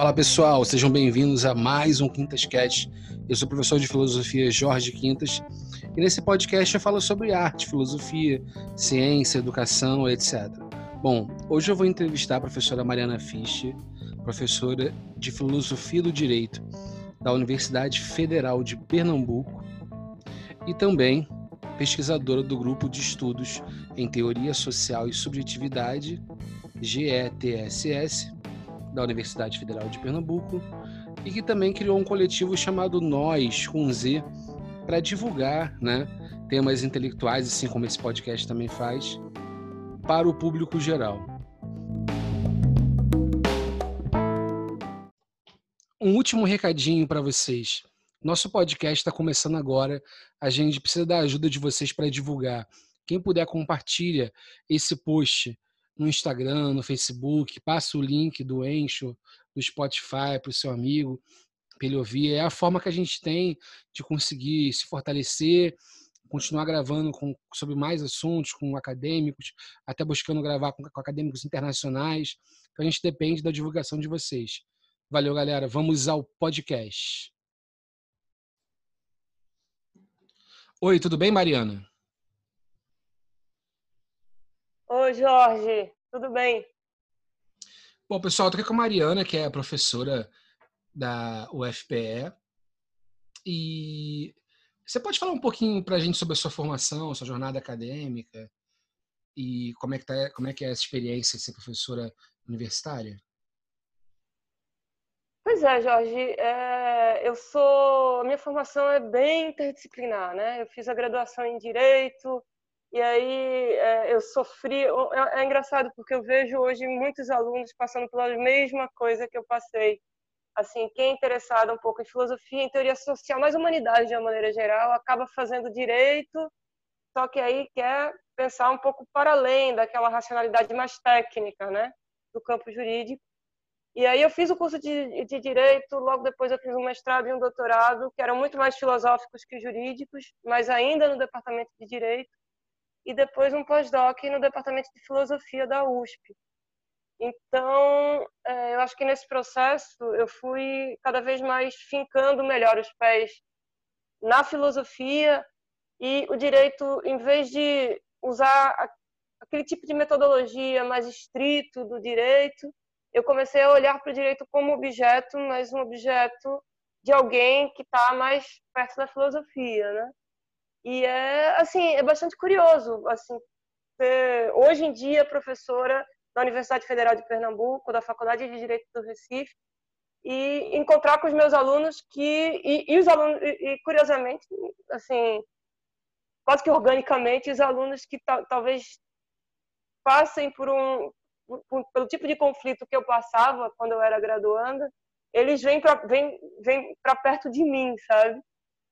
Fala pessoal, sejam bem-vindos a mais um Quintas Cast. Eu sou o professor de filosofia Jorge Quintas e nesse podcast eu falo sobre arte, filosofia, ciência, educação, etc. Bom, hoje eu vou entrevistar a professora Mariana Fischer, professora de filosofia do direito da Universidade Federal de Pernambuco e também pesquisadora do grupo de estudos em teoria social e subjetividade, GETSS, da Universidade Federal de Pernambuco, e que também criou um coletivo chamado Nós, com Z, para divulgar né, temas intelectuais, assim como esse podcast também faz, para o público geral. Um último recadinho para vocês. Nosso podcast está começando agora. A gente precisa da ajuda de vocês para divulgar. Quem puder, compartilha esse post no Instagram, no Facebook, passa o link do Encho, do Spotify para o seu amigo, para ele ouvir. É a forma que a gente tem de conseguir se fortalecer, continuar gravando com, sobre mais assuntos, com acadêmicos, até buscando gravar com, com acadêmicos internacionais. Então a gente depende da divulgação de vocês. Valeu, galera. Vamos ao podcast. Oi, tudo bem, Mariana? Oi, Jorge, tudo bem? Bom, pessoal, estou aqui com a Mariana, que é professora da UFPE. E você pode falar um pouquinho para a gente sobre a sua formação, sua jornada acadêmica e como é que, tá, como é, que é essa experiência de ser professora universitária? Pois é, Jorge. É, eu sou, minha formação é bem interdisciplinar, né? Eu fiz a graduação em direito, e aí é, eu sofri. É, é, engraçado porque eu vejo hoje muitos alunos passando pela mesma coisa que eu passei. Assim, quem é interessado um pouco em filosofia, em teoria social, mais humanidade de uma maneira geral, acaba fazendo direito, só que aí quer pensar um pouco para além daquela racionalidade mais técnica, né, do campo jurídico. E aí eu fiz o curso de, de direito, logo depois eu fiz um mestrado e um doutorado, que eram muito mais filosóficos que jurídicos, mas ainda no departamento de direito e depois um pós-doc no departamento de filosofia da USP. Então, é, eu acho que nesse processo eu fui cada vez mais fincando melhor os pés na filosofia e o direito, em vez de usar aquele tipo de metodologia mais estrito do direito, eu comecei a olhar para o direito como objeto, mas um objeto de alguém que está mais perto da filosofia, né? E é assim, é bastante curioso, assim, ser, hoje em dia professora da Universidade Federal de Pernambuco, da Faculdade de Direito do Recife, e encontrar com os meus alunos que e, e os alunos e, curiosamente, assim, quase que organicamente os alunos que talvez passem por um por, pelo tipo de conflito que eu passava quando eu era graduanda, eles vêm para vêm, vêm perto de mim, sabe?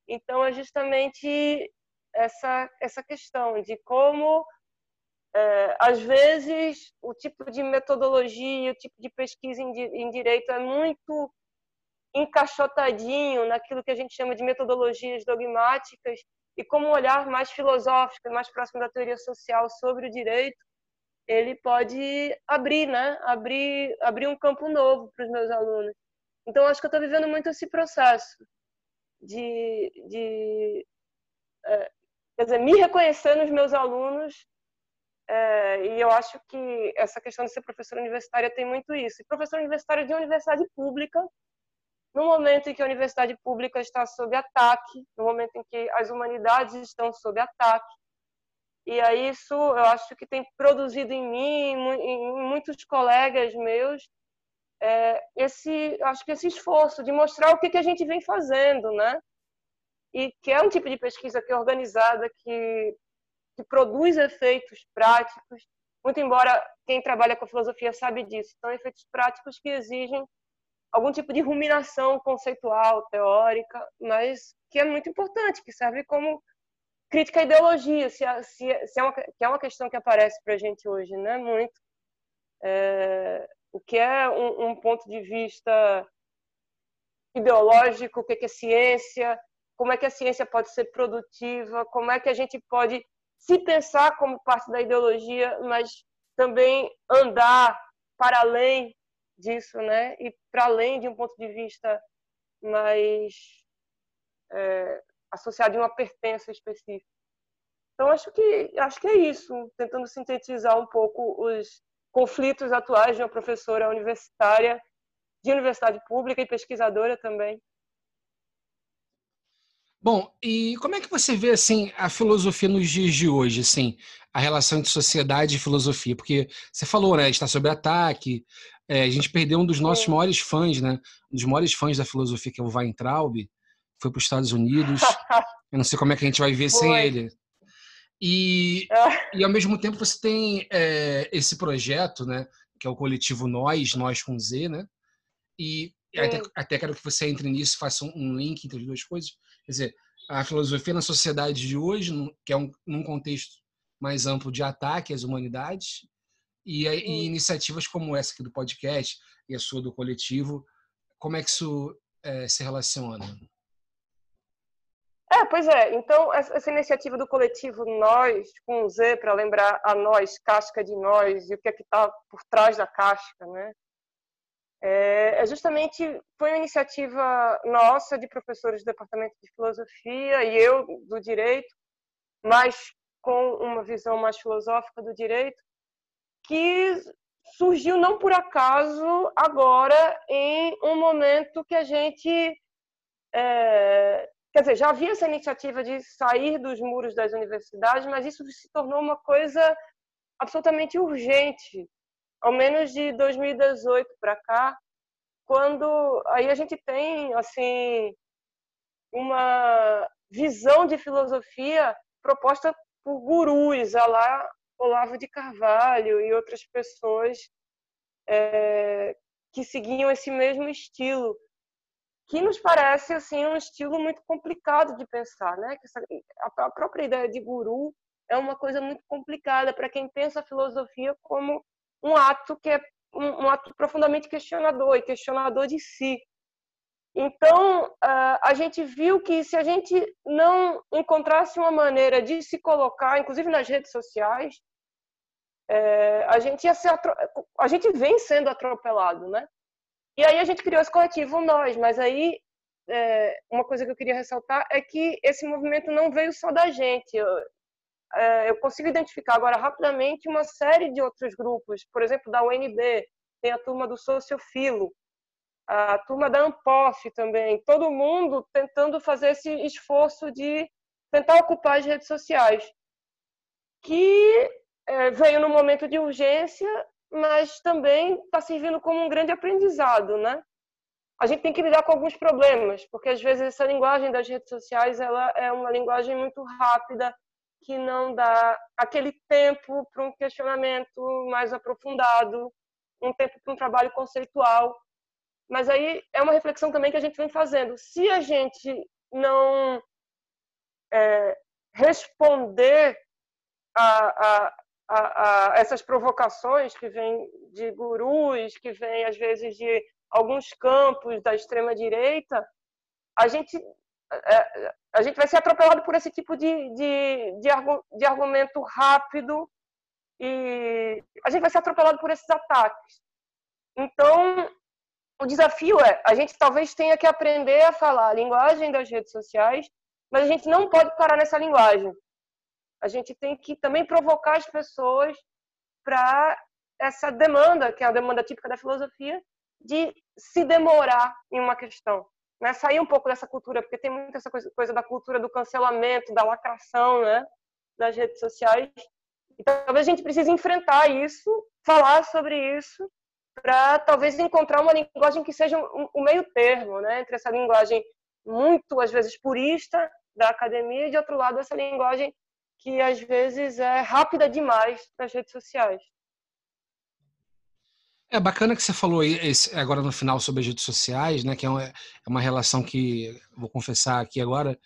Então é justamente essa, essa questão de como, é, às vezes, o tipo de metodologia, o tipo de pesquisa em, em direito é muito encaixotadinho naquilo que a gente chama de metodologias dogmáticas e como olhar mais filosófico, mais próximo da teoria social sobre o direito, ele pode abrir, né? Abrir, abrir um campo novo para os meus alunos. Então, acho que eu estou vivendo muito esse processo de, de é, quer dizer, me reconhecer nos meus alunos. É, e eu acho que essa questão de ser professora universitária tem muito isso. E professora universitária de universidade pública, no momento em que a universidade pública está sob ataque, no momento em que as humanidades estão sob ataque, e aí isso eu acho que tem produzido em mim, em muitos colegas meus, é, esse, acho que esse esforço de mostrar o que, que a gente vem fazendo, né? E que é um tipo de pesquisa que é organizada, que, que produz efeitos práticos, muito embora quem trabalha com filosofia sabe disso, são efeitos práticos que exigem algum tipo de ruminação conceitual, teórica, mas que é muito importante, que serve como crítica à ideologia, se, é, se, é, se é uma, que é uma questão que aparece para a gente hoje, né? Muito. É, o que é um, um, ponto de vista ideológico, o que é ciência, como é que a ciência pode ser produtiva, como é que a gente pode se pensar como parte da ideologia, mas também andar para além disso, né? E para além de um ponto de vista mais é, associado a uma pertença específica. Então acho que acho que é isso, tentando sintetizar um pouco os conflitos atuais de uma professora universitária de universidade pública e pesquisadora também. Bom, e como é que você vê assim a filosofia nos dias de hoje, assim, a relação entre sociedade e filosofia? Porque você falou, né, está sob ataque. É, a gente perdeu um dos nossos Sim. maiores fãs, né? Um dos maiores fãs da filosofia, que é o Weintraub, foi para os Estados Unidos. Eu não sei como é que a gente vai viver sem ele. E, ah. e ao mesmo tempo você tem é, esse projeto, né? Que é o coletivo Nós, Nós com Z, né? E até, até quero que você entre nisso, faça um link entre as duas coisas Quer dizer, a filosofia na sociedade de hoje, que é um, num contexto mais amplo de ataque às humanidades, e, e, iniciativas como essa aqui do podcast e a sua do coletivo, como é que isso é, se relaciona? É, pois é. Então, essa iniciativa do coletivo Nós, com Z, para lembrar a nós, casca de nós, e o que é que está por trás da casca, né? É, é, justamente foi uma iniciativa nossa de professores do departamento de filosofia e eu do direito, mas com uma visão mais filosófica do direito, que surgiu não por acaso agora em um momento que a gente é, quer dizer já havia essa iniciativa de sair dos muros das universidades, mas isso se tornou uma coisa absolutamente urgente ao menos de 2018 para cá, quando aí a gente tem assim uma visão de filosofia proposta por gurus, a lá Olavo de Carvalho e outras pessoas é, que seguiam esse mesmo estilo, que nos parece assim um estilo muito complicado de pensar, né? a própria ideia de guru é uma coisa muito complicada para quem pensa a filosofia como um ato que é um, um ato profundamente questionador e questionador de si. Então, a gente viu que se a gente não encontrasse uma maneira de se colocar, inclusive nas redes sociais, é, a gente ia ser a gente vem sendo atropelado, né? E aí a gente criou esse coletivo nós, mas aí é, uma coisa que eu queria ressaltar é que esse movimento não veio só da gente. É, eu consigo identificar agora rapidamente uma série de outros grupos, por exemplo, da UNB, tem a turma do Sociofilo, a turma da Ampof também, todo mundo tentando fazer esse esforço de tentar ocupar as redes sociais, que é, veio no momento de urgência, mas também está servindo como um grande aprendizado, né? A gente tem que lidar com alguns problemas, porque às vezes essa linguagem das redes sociais ela é uma linguagem muito rápida, que não dá aquele tempo para um questionamento mais aprofundado, um tempo para um trabalho conceitual. Mas aí é uma reflexão também que a gente vem fazendo. Se a gente não é, responder a, a, a, a, essas provocações que vêm de gurus, que vêm às vezes de alguns campos da extrema direita, a gente é, a gente vai ser atropelado por esse tipo de, de, de, de argumento rápido e a gente vai ser atropelado por esses ataques. Então, o desafio é, a gente talvez tenha que aprender a falar a linguagem das redes sociais, mas a gente não pode parar nessa linguagem. A gente tem que também provocar as pessoas para essa demanda, que é a demanda típica da filosofia, de se demorar em uma questão né? Sair um pouco dessa cultura, porque tem muita essa coisa, coisa da cultura do cancelamento, da lacração, né? Das redes sociais. Então, talvez a gente precise enfrentar isso, falar sobre isso, para talvez encontrar uma linguagem que seja o um, meio termo, né? Entre essa linguagem muito, às vezes, purista da academia e, de outro lado, essa linguagem que, às vezes, é rápida demais para as redes sociais. É bacana que você falou esse, agora no final sobre as redes sociais, né? Que é uma, é uma relação que, vou confessar aqui agora,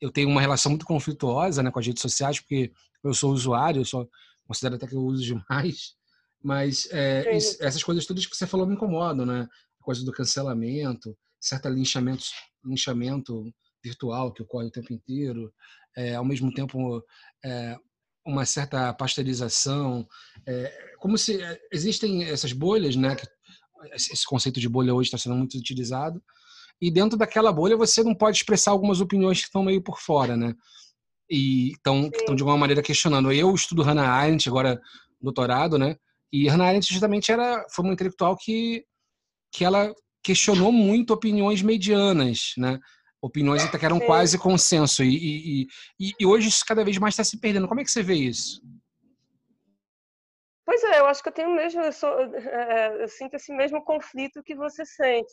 eu tenho uma relação muito conflituosa né, com as redes sociais, porque eu sou usuário, eu só considero até que eu uso demais, mas é, isso, essas coisas todas que você falou me incomodam, né? A coisa do cancelamento, certo linchamento, linchamento virtual que ocorre o tempo inteiro, é, ao mesmo tempo é, uma certa pasteurização, é, como se é, existem essas bolhas, né? Esse conceito de bolha hoje está sendo muito utilizado. E dentro daquela bolha você não pode expressar algumas opiniões que estão meio por fora, né? E estão de alguma maneira questionando. Eu estudo Hannah Arendt, agora doutorado, né? E Hannah Arendt justamente era, foi uma intelectual que, que ela questionou muito opiniões medianas, né? Opiniões que eram Sim. quase consenso. E, e, e, e, hoje isso cada vez mais está se perdendo. Como é que você vê isso? Pois é, eu acho que eu tenho mesmo, eu, sou, é, eu sinto esse mesmo conflito que você sente.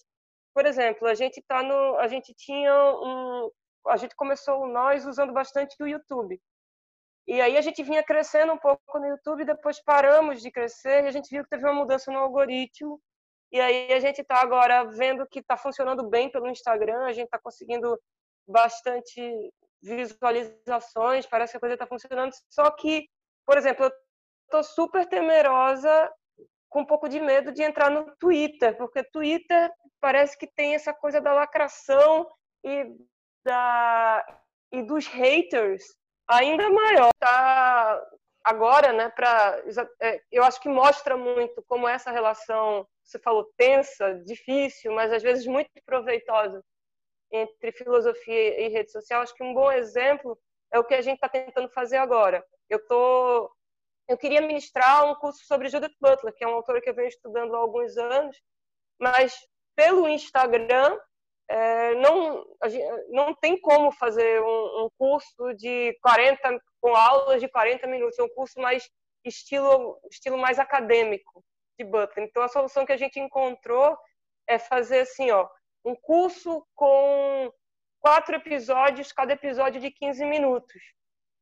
Por exemplo, a gente tá no, a gente tinha um, a gente começou nós usando bastante o YouTube. E aí a gente vinha crescendo um pouco no YouTube, depois paramos de crescer e a gente viu que teve uma mudança no algoritmo. E aí a gente está agora vendo que está funcionando bem pelo Instagram, a gente está conseguindo bastante visualizações, parece que a coisa está funcionando. Só que, por exemplo, eu estou super temerosa, com um pouco de medo de entrar no Twitter, porque Twitter parece que tem essa coisa da lacração e da e dos haters ainda maior. Tá agora, né, para é, eu acho que mostra muito como essa relação, você falou tensa, difícil, mas às vezes muito proveitosa entre filosofia e rede social. Acho que um bom exemplo é o que a gente está tentando fazer agora. Eu tô eu queria ministrar um curso sobre Judith Butler, que é uma autora que eu venho estudando há alguns anos, mas pelo Instagram é, não, não tem como fazer um, um, curso de 40, com aulas de 40 minutos, é um curso mais estilo, estilo mais acadêmico de Butler. Então, a solução que a gente encontrou é fazer assim, ó, um curso com quatro episódios, cada episódio de 15 minutos.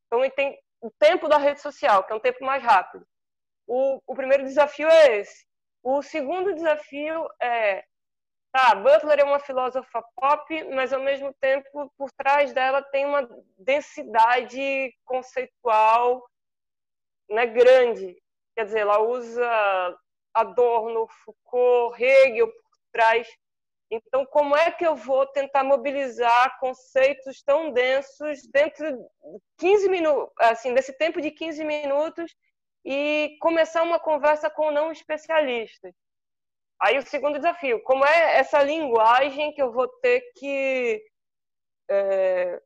Então, ele tem o tempo da rede social, que é um tempo mais rápido. O, o primeiro desafio é esse. O segundo desafio é Tá, Butler é uma filósofa pop, mas ao mesmo tempo por trás dela tem uma densidade conceitual né, grande. Quer dizer, ela usa Adorno, Foucault, Hegel por trás. Então, como é que eu vou tentar mobilizar conceitos tão densos dentro de 15 minutos, assim, desse tempo de 15 minutos e começar uma conversa com não especialistas? Aí o segundo desafio, como é essa linguagem que eu vou ter que é,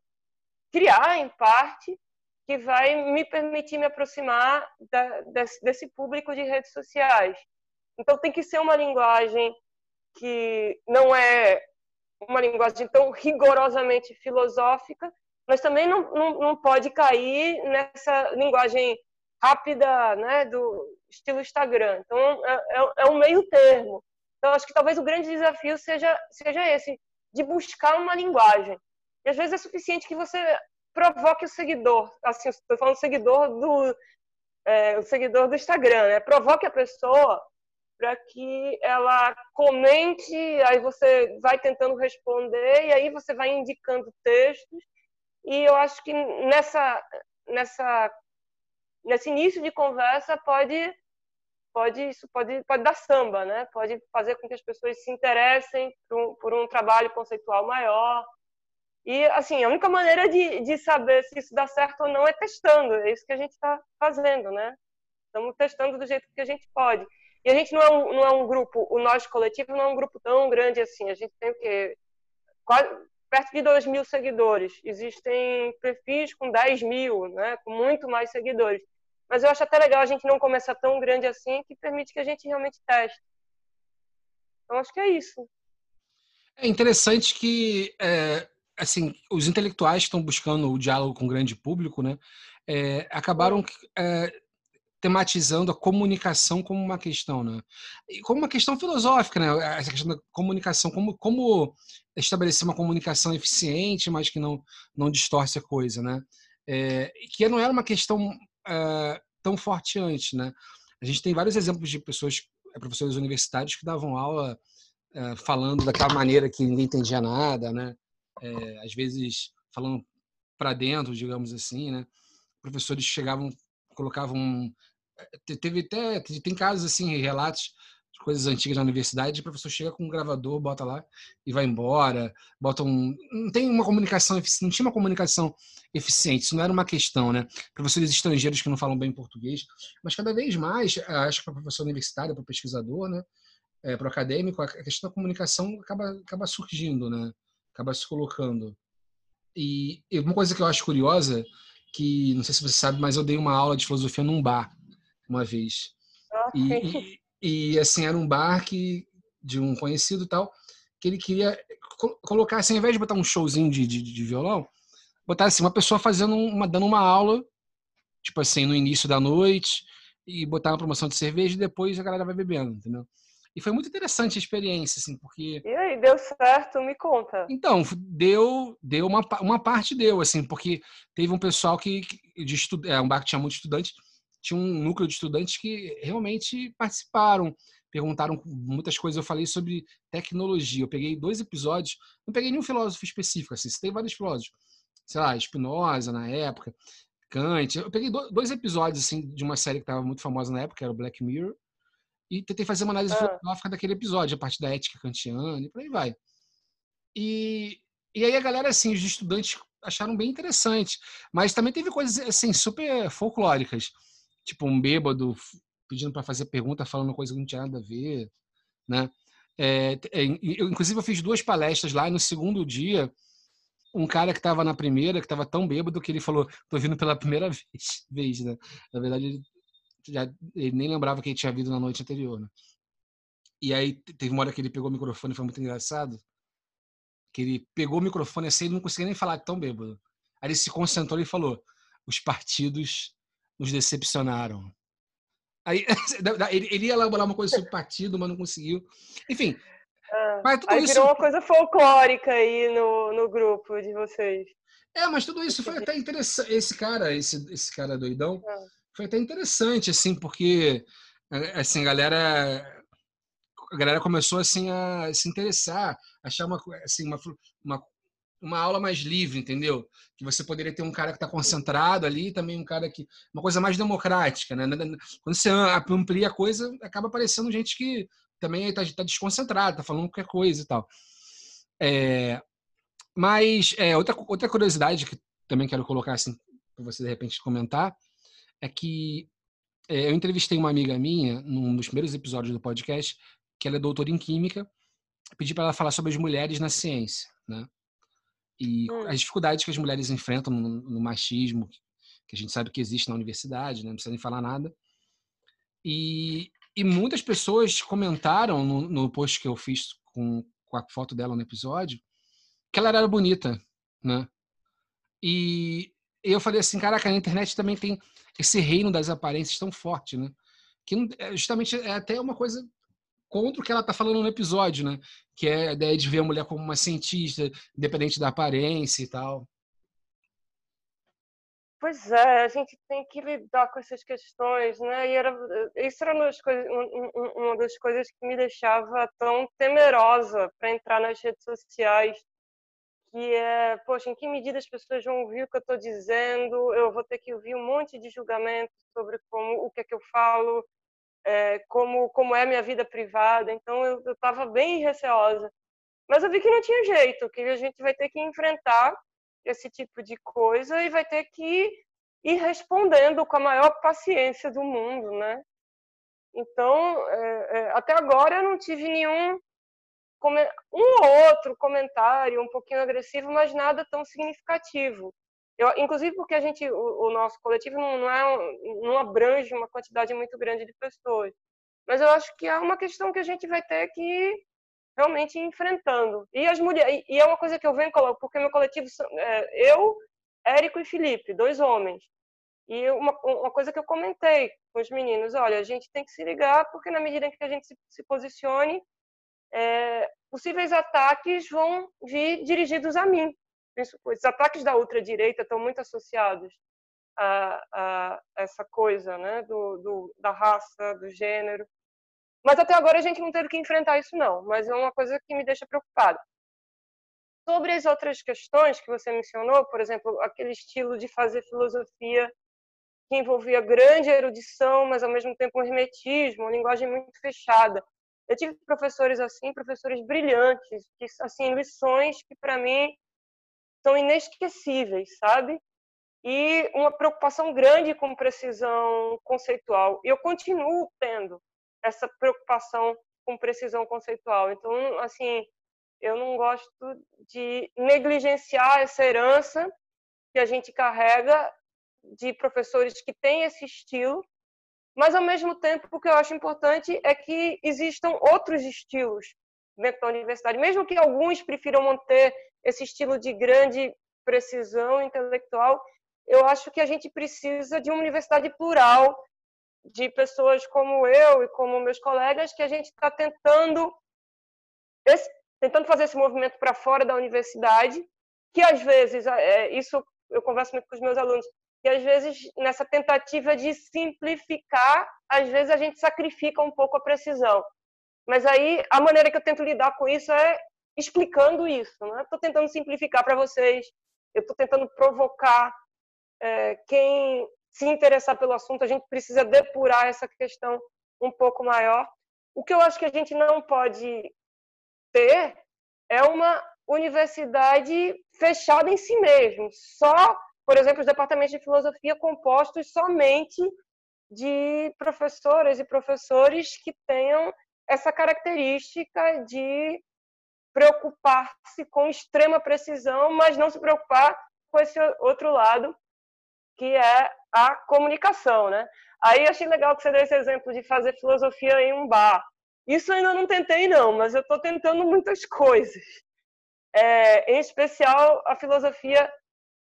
criar, em parte, que vai me permitir me aproximar da, desse, desse público de redes sociais. Então tem que ser uma linguagem que não é uma linguagem tão rigorosamente filosófica, mas também não, não, não pode cair nessa linguagem rápida, né, do estilo Instagram. Então, é, é, é um meio termo. Então, acho que talvez o grande desafio seja, seja esse, de buscar uma linguagem. E às vezes é suficiente que você provoque o seguidor, assim, estou falando seguidor do, é, o seguidor do Instagram, né? Provoque a pessoa para que ela comente, aí você vai tentando responder e aí você vai indicando textos. E eu acho que nessa nessa nesse início de conversa pode pode isso pode pode dar samba, né? Pode fazer com que as pessoas se interessem por um, por um trabalho conceitual maior. E assim, a única maneira de, de saber se isso dá certo ou não é testando. É isso que a gente está fazendo, né? Estamos testando do jeito que a gente pode. E a gente não é um, não é um grupo, o nosso coletivo não é um grupo tão grande assim. A gente tem o quê? Perto de 2 mil seguidores. Existem perfis com 10 mil, né? com muito mais seguidores. Mas eu acho até legal a gente não começar tão grande assim, que permite que a gente realmente teste. Então, acho que é isso. É interessante que, é, assim, os intelectuais que estão buscando o diálogo com o grande público, né, é, acabaram é, tematizando a comunicação como uma questão, né? E como uma questão filosófica, né? Essa questão da comunicação, como, como estabelecer uma comunicação eficiente, mas que não, não distorce a coisa, né? É, que não era uma questão uh, tão forte antes, né? A gente tem vários exemplos de pessoas, eh, professores universitários que davam aula uh, falando daquela maneira que ninguém entendia nada, né? É, às vezes falando para dentro, digamos assim, né? Professores chegavam, colocavam teve até tem casos assim relatos coisas antigas na universidade, o professor chega com um gravador, bota lá e vai embora, bota um... Não tem uma comunicação eficiente, não tinha uma comunicação eficiente, isso não era uma questão, né? Professores estrangeiros que não falam bem português, mas cada vez mais, acho que para professor universitário, para pesquisador, né? é, para o acadêmico, a questão da comunicação acaba, acaba surgindo, né? Acaba se colocando. E, e uma coisa que eu acho curiosa, que não sei se você sabe, mas eu dei uma aula de filosofia num bar uma vez. E, e, e, assim, era um bar que, de um conhecido tal, que ele queria colocar, assim, ao invés de botar um showzinho de, de, de violão, botar assim, uma pessoa fazendo uma, dando uma aula, tipo assim, no início da noite, e botar uma promoção de cerveja e depois a galera vai bebendo, entendeu? E foi muito interessante a experiência, assim, porque. E aí, deu certo? Me conta. Então, deu, deu uma, uma parte deu, assim, porque teve um pessoal que, de estu... é um bar que tinha muito estudante, tinha um núcleo de estudantes que realmente participaram, perguntaram muitas coisas. Eu falei sobre tecnologia. Eu peguei dois episódios, não peguei nenhum filósofo específico, assim, tem vários filósofos, sei lá, Spinoza na época, Kant. Eu peguei dois episódios assim de uma série que estava muito famosa na época, que era o Black Mirror e tentei fazer uma análise ah. filosófica daquele episódio, a partir da ética kantiana e por aí vai. E, e aí a galera, assim, os estudantes acharam bem interessante, mas também teve coisas, assim, super folclóricas, tipo um bêbado pedindo para fazer pergunta, falando coisa que não tinha nada a ver, né? É, eu, inclusive, eu fiz duas palestras lá, e no segundo dia, um cara que estava na primeira, que estava tão bêbado que ele falou, tô vindo pela primeira vez, vez né? Na verdade, ele já, ele nem lembrava que ele tinha vindo na noite anterior, né? E aí teve uma hora que ele pegou o microfone, foi muito engraçado, que ele pegou o microfone assim, ele não conseguia nem falar tão bêbado. Aí ele se concentrou e falou: os partidos nos decepcionaram. Aí ele, ia elaborar uma coisa sobre partido, mas não conseguiu. Enfim. Ah, mas tudo aí isso... virou uma coisa folclórica aí no, no grupo de vocês. É, mas tudo isso foi até interessante. Esse cara, esse, esse cara doidão, ah foi até interessante, assim, porque assim, a galera a galera começou assim a se interessar, achar uma assim uma, uma, uma aula mais livre, entendeu? Que você poderia ter um cara que está concentrado ali, também um cara que uma coisa mais democrática, né? Quando você amplia a coisa, acaba aparecendo gente que também está tá desconcentrada, está falando qualquer coisa e tal. É, mas é, outra outra curiosidade que também quero colocar assim para você de repente comentar é que é, eu entrevistei uma amiga minha num dos primeiros episódios do podcast, que ela é doutora em química, pedi para ela falar sobre as mulheres na ciência, né? E hum. as dificuldades que as mulheres enfrentam no, no, machismo, que a gente sabe que existe na universidade, né? não precisa nem falar nada. E, e muitas pessoas comentaram no, no post que eu fiz com, com a foto dela no episódio que ela era bonita, né? E eu falei assim, caraca, a internet também tem esse reino das aparências tão forte, né? Que é, justamente é até uma coisa contra o que ela está falando no episódio, né? Que é a ideia de ver a mulher como uma cientista, independente da aparência e tal. Pois é, a gente tem que lidar com essas questões, né? E era, isso era uma das, coisas, uma das coisas que me deixava tão temerosa para entrar nas redes sociais que é, poxa, em que medida as pessoas vão ouvir o que eu estou dizendo? Eu vou ter que ouvir um monte de julgamentos sobre como o que é que eu falo, é, como como é minha vida privada. Então eu estava bem receosa, mas eu vi que não tinha jeito, que a gente vai ter que enfrentar esse tipo de coisa e vai ter que ir respondendo com a maior paciência do mundo, né? Então, é, é, até agora eu não tive nenhum um ou outro comentário um pouquinho agressivo, mas nada tão significativo. Eu, inclusive porque a gente, o, o nosso coletivo não, não, é, não abrange uma quantidade muito grande de pessoas. Mas eu acho que é uma questão que a gente vai ter que ir realmente enfrentando. E as mulheres, e é uma coisa que eu venho porque meu coletivo é, eu, Érico e Felipe, dois homens. E uma, uma coisa que eu comentei com os meninos, olha, a gente tem que se ligar, porque na medida em que a gente se, se posicione, é, possíveis ataques vão vir dirigidos a mim. Os ataques da ultradireita estão muito associados a, a essa coisa né, do, do, da raça, do gênero. Mas até agora a gente não teve que enfrentar isso, não. Mas é uma coisa que me deixa preocupada. Sobre as outras questões que você mencionou, por exemplo, aquele estilo de fazer filosofia que envolvia grande erudição, mas ao mesmo tempo um hermetismo, uma linguagem muito fechada. Eu tive professores assim, professores brilhantes, que assim lições que para mim são inesquecíveis, sabe? E uma preocupação grande com precisão conceitual. E eu continuo tendo essa preocupação com precisão conceitual. Então, assim, eu não gosto de negligenciar essa herança que a gente carrega de professores que têm esse estilo, mas ao mesmo tempo o que eu acho importante é que existam outros estilos dentro da universidade, mesmo que alguns prefiram manter esse estilo de grande precisão intelectual, eu acho que a gente precisa de uma universidade plural, de pessoas como eu e como meus colegas, que a gente está tentando tentando fazer esse movimento para fora da universidade, que às vezes, é, isso eu converso muito com os meus alunos, que às vezes nessa tentativa de simplificar, às vezes a gente sacrifica um pouco a precisão. Mas aí a maneira que eu tento lidar com isso é explicando isso. Não é? Estou tentando simplificar para vocês, eu estou tentando provocar é, quem se interessar pelo assunto, a gente precisa depurar essa questão um pouco maior. O que eu acho que a gente não pode ter é uma universidade fechada em si mesmo, só, por exemplo, os departamentos de filosofia compostos somente de professoras e professores que tenham essa característica de preocupar-se com extrema precisão, mas não se preocupar com esse outro lado, que é a comunicação, né? Aí achei legal que você deu esse exemplo de fazer filosofia em um bar. Isso ainda não tentei, não, mas eu estou tentando muitas coisas. É, em especial a filosofia,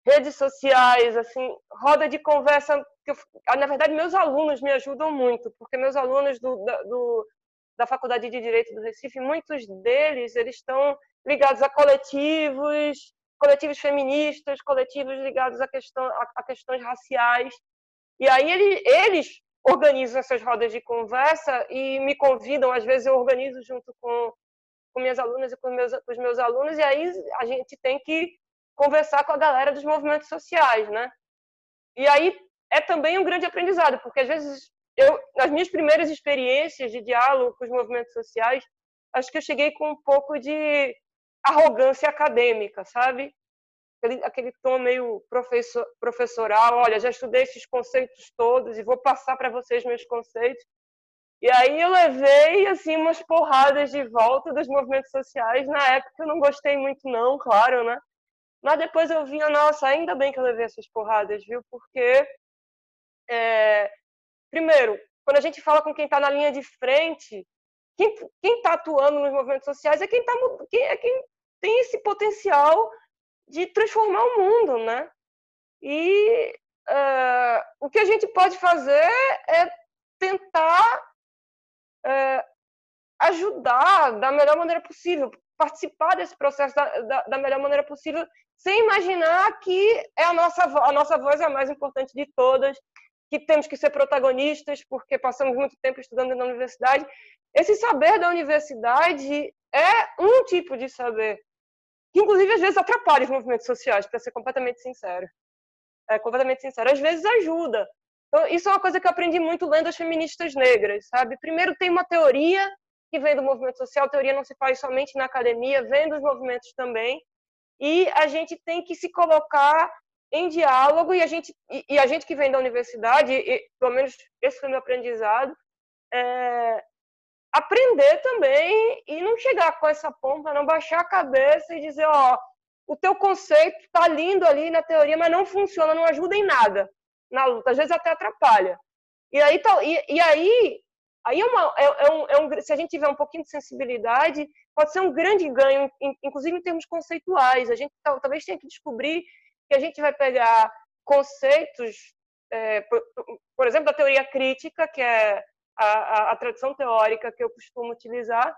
redes sociais, assim, roda de conversa. Eu, na verdade, meus alunos me ajudam muito, porque meus alunos do, do, da Faculdade de Direito do Recife, muitos deles eles estão ligados a coletivos, coletivos feministas, coletivos ligados a, questão, a, questões raciais. E aí ele, eles organizo essas rodas de conversa e me convidam, às vezes eu organizo junto com, com minhas alunas e com, meus, com os meus alunos, e aí a gente tem que conversar com a galera dos movimentos sociais, né? E aí é também um grande aprendizado, porque às vezes eu, nas minhas primeiras experiências de diálogo com os movimentos sociais, acho que eu cheguei com um pouco de arrogância acadêmica, sabe? aquele, aquele tom meio professor, professoral, olha, já estudei esses conceitos todos e vou passar para vocês meus conceitos. E aí eu levei assim umas porradas de volta dos movimentos sociais. Na época eu não gostei muito não, claro, né? Mas depois eu vinha, nossa, ainda bem que eu levei essas porradas, viu? Porque é, primeiro, quando a gente fala com quem está na linha de frente, quem está atuando nos movimentos sociais é quem, tá, quem, é quem tem esse potencial de transformar o mundo, né? E uh, o que a gente pode fazer é tentar uh, ajudar da melhor maneira possível, participar desse processo da, da, da, melhor maneira possível, sem imaginar que é a nossa, a nossa voz é a mais importante de todas, que temos que ser protagonistas porque passamos muito tempo estudando na universidade. Esse saber da universidade é um tipo de saber, que inclusive às vezes atrapalha os movimentos sociais, para ser completamente sincero. É, completamente sincero. Às vezes ajuda. Então, isso é uma coisa que eu aprendi muito lendo as feministas negras, sabe? Primeiro tem uma teoria que vem do movimento social, a teoria não se faz somente na academia, vem dos movimentos também, e a gente tem que se colocar em diálogo, e a gente, e, e a gente que vem da universidade, e, pelo menos esse foi meu aprendizado, é, aprender também e não chegar com essa pompa, não baixar a cabeça e dizer, ó, o teu conceito tá lindo ali na teoria, mas não funciona, não ajuda em nada na luta, às vezes até atrapalha. E aí, tá, e, e aí, aí é uma, é, é, um, é um, se a gente tiver um pouquinho de sensibilidade, pode ser um grande ganho, inclusive em termos conceituais. A gente talvez tenha que descobrir que a gente vai pegar conceitos, é, por, por exemplo, da teoria crítica, que é a, a, a tradição teórica que eu costumo utilizar,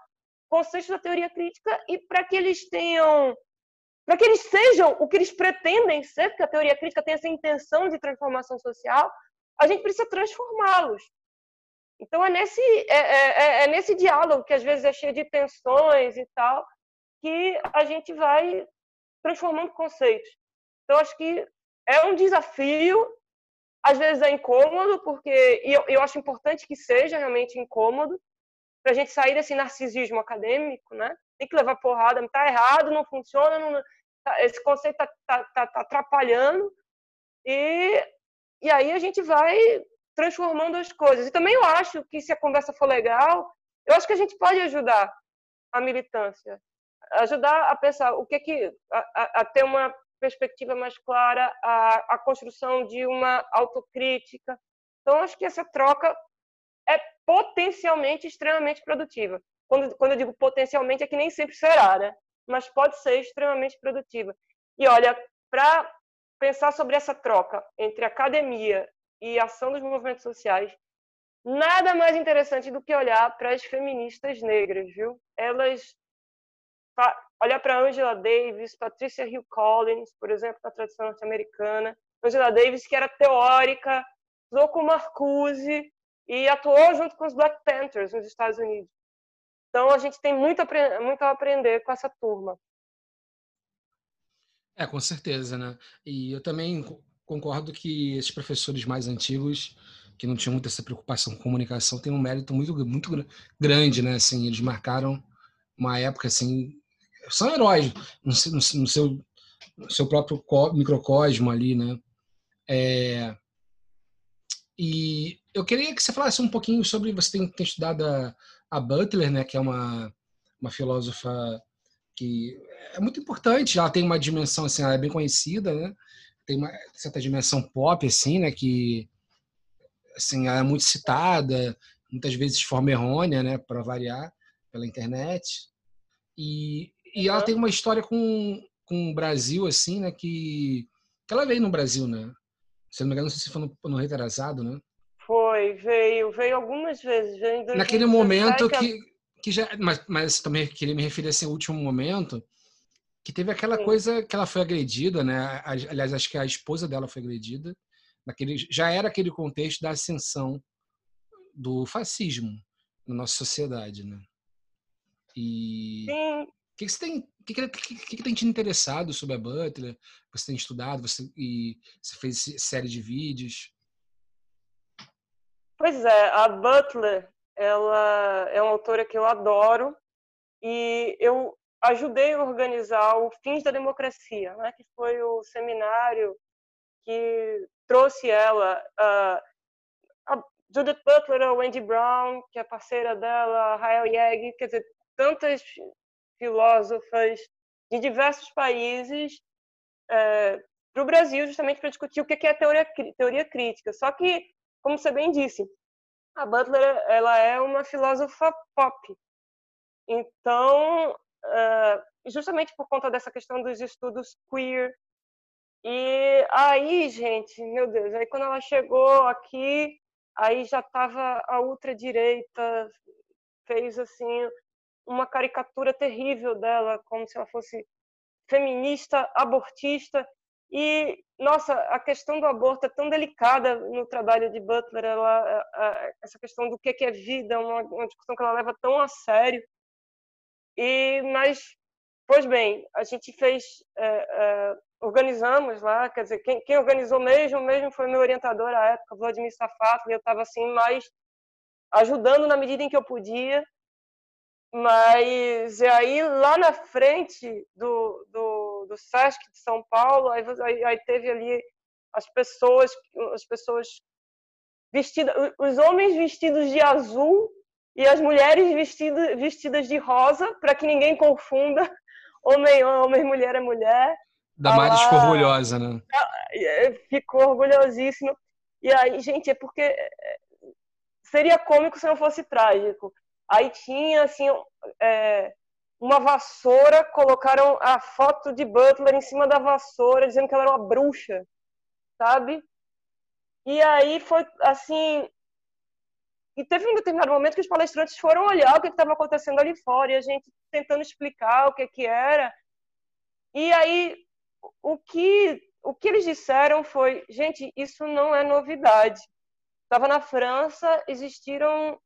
conceitos da teoria crítica e para que eles tenham para que eles sejam o que eles pretendem ser, porque a teoria crítica tem essa intenção de transformação social, a gente precisa transformá-los. Então é nesse é, é, é, é, nesse diálogo que às vezes é cheio de tensões e tal que a gente vai transformando conceitos. Então acho que é um desafio às vezes é incômodo, porque e eu, eu acho importante que seja realmente incômodo, para a gente sair desse narcisismo acadêmico, né? Tem que levar porrada, tá errado, não funciona, não, tá, esse conceito tá, tá, tá, tá atrapalhando, e, e aí a gente vai transformando as coisas. E também eu acho que se a conversa for legal, eu acho que a gente pode ajudar a militância, ajudar a pensar o que que a, a ter uma perspectiva mais clara, a, a construção de uma autocrítica. Então, acho que essa troca é potencialmente extremamente produtiva. Quando, quando eu digo potencialmente, é que nem sempre será, né? Mas pode ser extremamente produtiva. E olha, para pensar sobre essa troca entre academia e ação dos movimentos sociais, nada mais interessante do que olhar para as feministas negras, viu? Elas olhar para Angela Davis, Patricia Hill Collins, por exemplo, na tradição norte-americana, Angela Davis que era teórica, Zoko Marcuse e atuou junto com os Black Panthers nos Estados Unidos. Então a gente tem muito a, muito a aprender com essa turma. É, com certeza, né? E eu também concordo que esses professores mais antigos, que não tinham muita essa preocupação com comunicação, têm um mérito muito, muito grande, né? Assim, eles marcaram uma época, assim, são heróis no, no, no seu, no seu próprio microcosmo ali, né? É, e eu queria que você falasse um pouquinho sobre. Você tem, tem estudado a, a, Butler, né, que é uma, uma filósofa que é muito importante. Ela tem uma dimensão, assim, ela é bem conhecida, né? Tem uma certa dimensão pop, assim, né? Que assim, ela é muito citada, muitas vezes de forma errônea, né? Para variar, pela internet. E, e ela tem uma história com, com o Brasil, assim, né? Que, que ela veio no Brasil, né? Se não me engano, não sei se foi no, no Retrasado, né? Foi, veio, veio algumas vezes. Veio Naquele momento que, que já. Mas, mas também queria me referir a esse último momento, que teve aquela Sim. coisa que ela foi agredida, né? Aliás, acho que a esposa dela foi agredida. Naquele, já era aquele contexto da ascensão do fascismo na nossa sociedade, né? E Sim. Que, que você tem que, que, que, que, tem te interessado sobre a Butler? Você tem estudado você, e você fez série de vídeos? Pois é, a Butler ela é uma autora que eu adoro e eu ajudei a organizar o Fins da Democracia, né, que foi o seminário que trouxe ela, a Judith Butler, a Wendy Brown, que é parceira dela, a Rael Yeg, quer dizer, tantas filósofas de diversos países é, para o Brasil, justamente para discutir o que é teoria, teoria crítica. Só que, como você bem disse, a Butler ela é uma filósofa pop. Então, é, justamente por conta dessa questão dos estudos queer. E aí, gente, meu Deus, aí quando ela chegou aqui, aí já estava a ultradireita, fez assim uma caricatura terrível dela, como se ela fosse feminista, abortista. E, nossa, a questão do aborto é tão delicada no trabalho de Butler, ela, essa questão do que é vida, uma, uma discussão que ela leva tão a sério. E, mas, pois bem, a gente fez, é, é, organizamos lá, quer dizer, quem, quem, organizou mesmo, mesmo foi meu orientador à época, Vladimir Safato, e eu estava assim mais ajudando na medida em que eu podia. Mas aí lá na frente do, do, do Sesc de São Paulo, aí, aí, teve ali as pessoas, as pessoas vestidas, os homens vestidos de azul e as mulheres vestidas, vestidas de rosa, para que ninguém confunda homem é homem, mulher é mulher. Damares ficou orgulhosa, né? É, ficou orgulhosíssima. E aí, gente, é porque é, seria cômico se não fosse trágico. Aí tinha assim é, uma vassoura, colocaram a foto de Butler em cima da vassoura, dizendo que ela era uma bruxa, sabe? E aí foi assim. E teve um determinado momento que os palestrantes foram olhar o que estava acontecendo ali fora e a gente tentando explicar o que, que era. E aí o que o que eles disseram foi, gente, isso não é novidade. Estava na França, existiram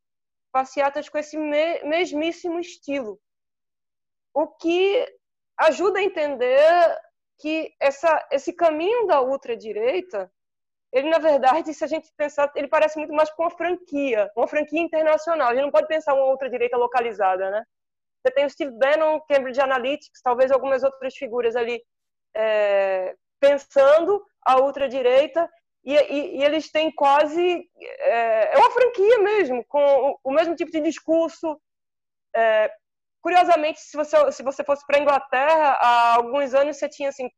passeatas com esse mesmíssimo estilo. O que ajuda a entender que essa, esse caminho da ultradireita, ele na verdade, se a gente pensar, ele parece muito mais com uma franquia, uma franquia internacional. A gente não pode pensar uma ultradireita localizada, né? Você tem o Steve Bannon, Cambridge Analytics, talvez algumas outras figuras ali é, pensando a ultradireita e, e, eles têm quase. É, é, uma franquia mesmo, com o, o, mesmo tipo de discurso, é, curiosamente, se você, se você fosse para a Inglaterra, há alguns anos você tinha, assim,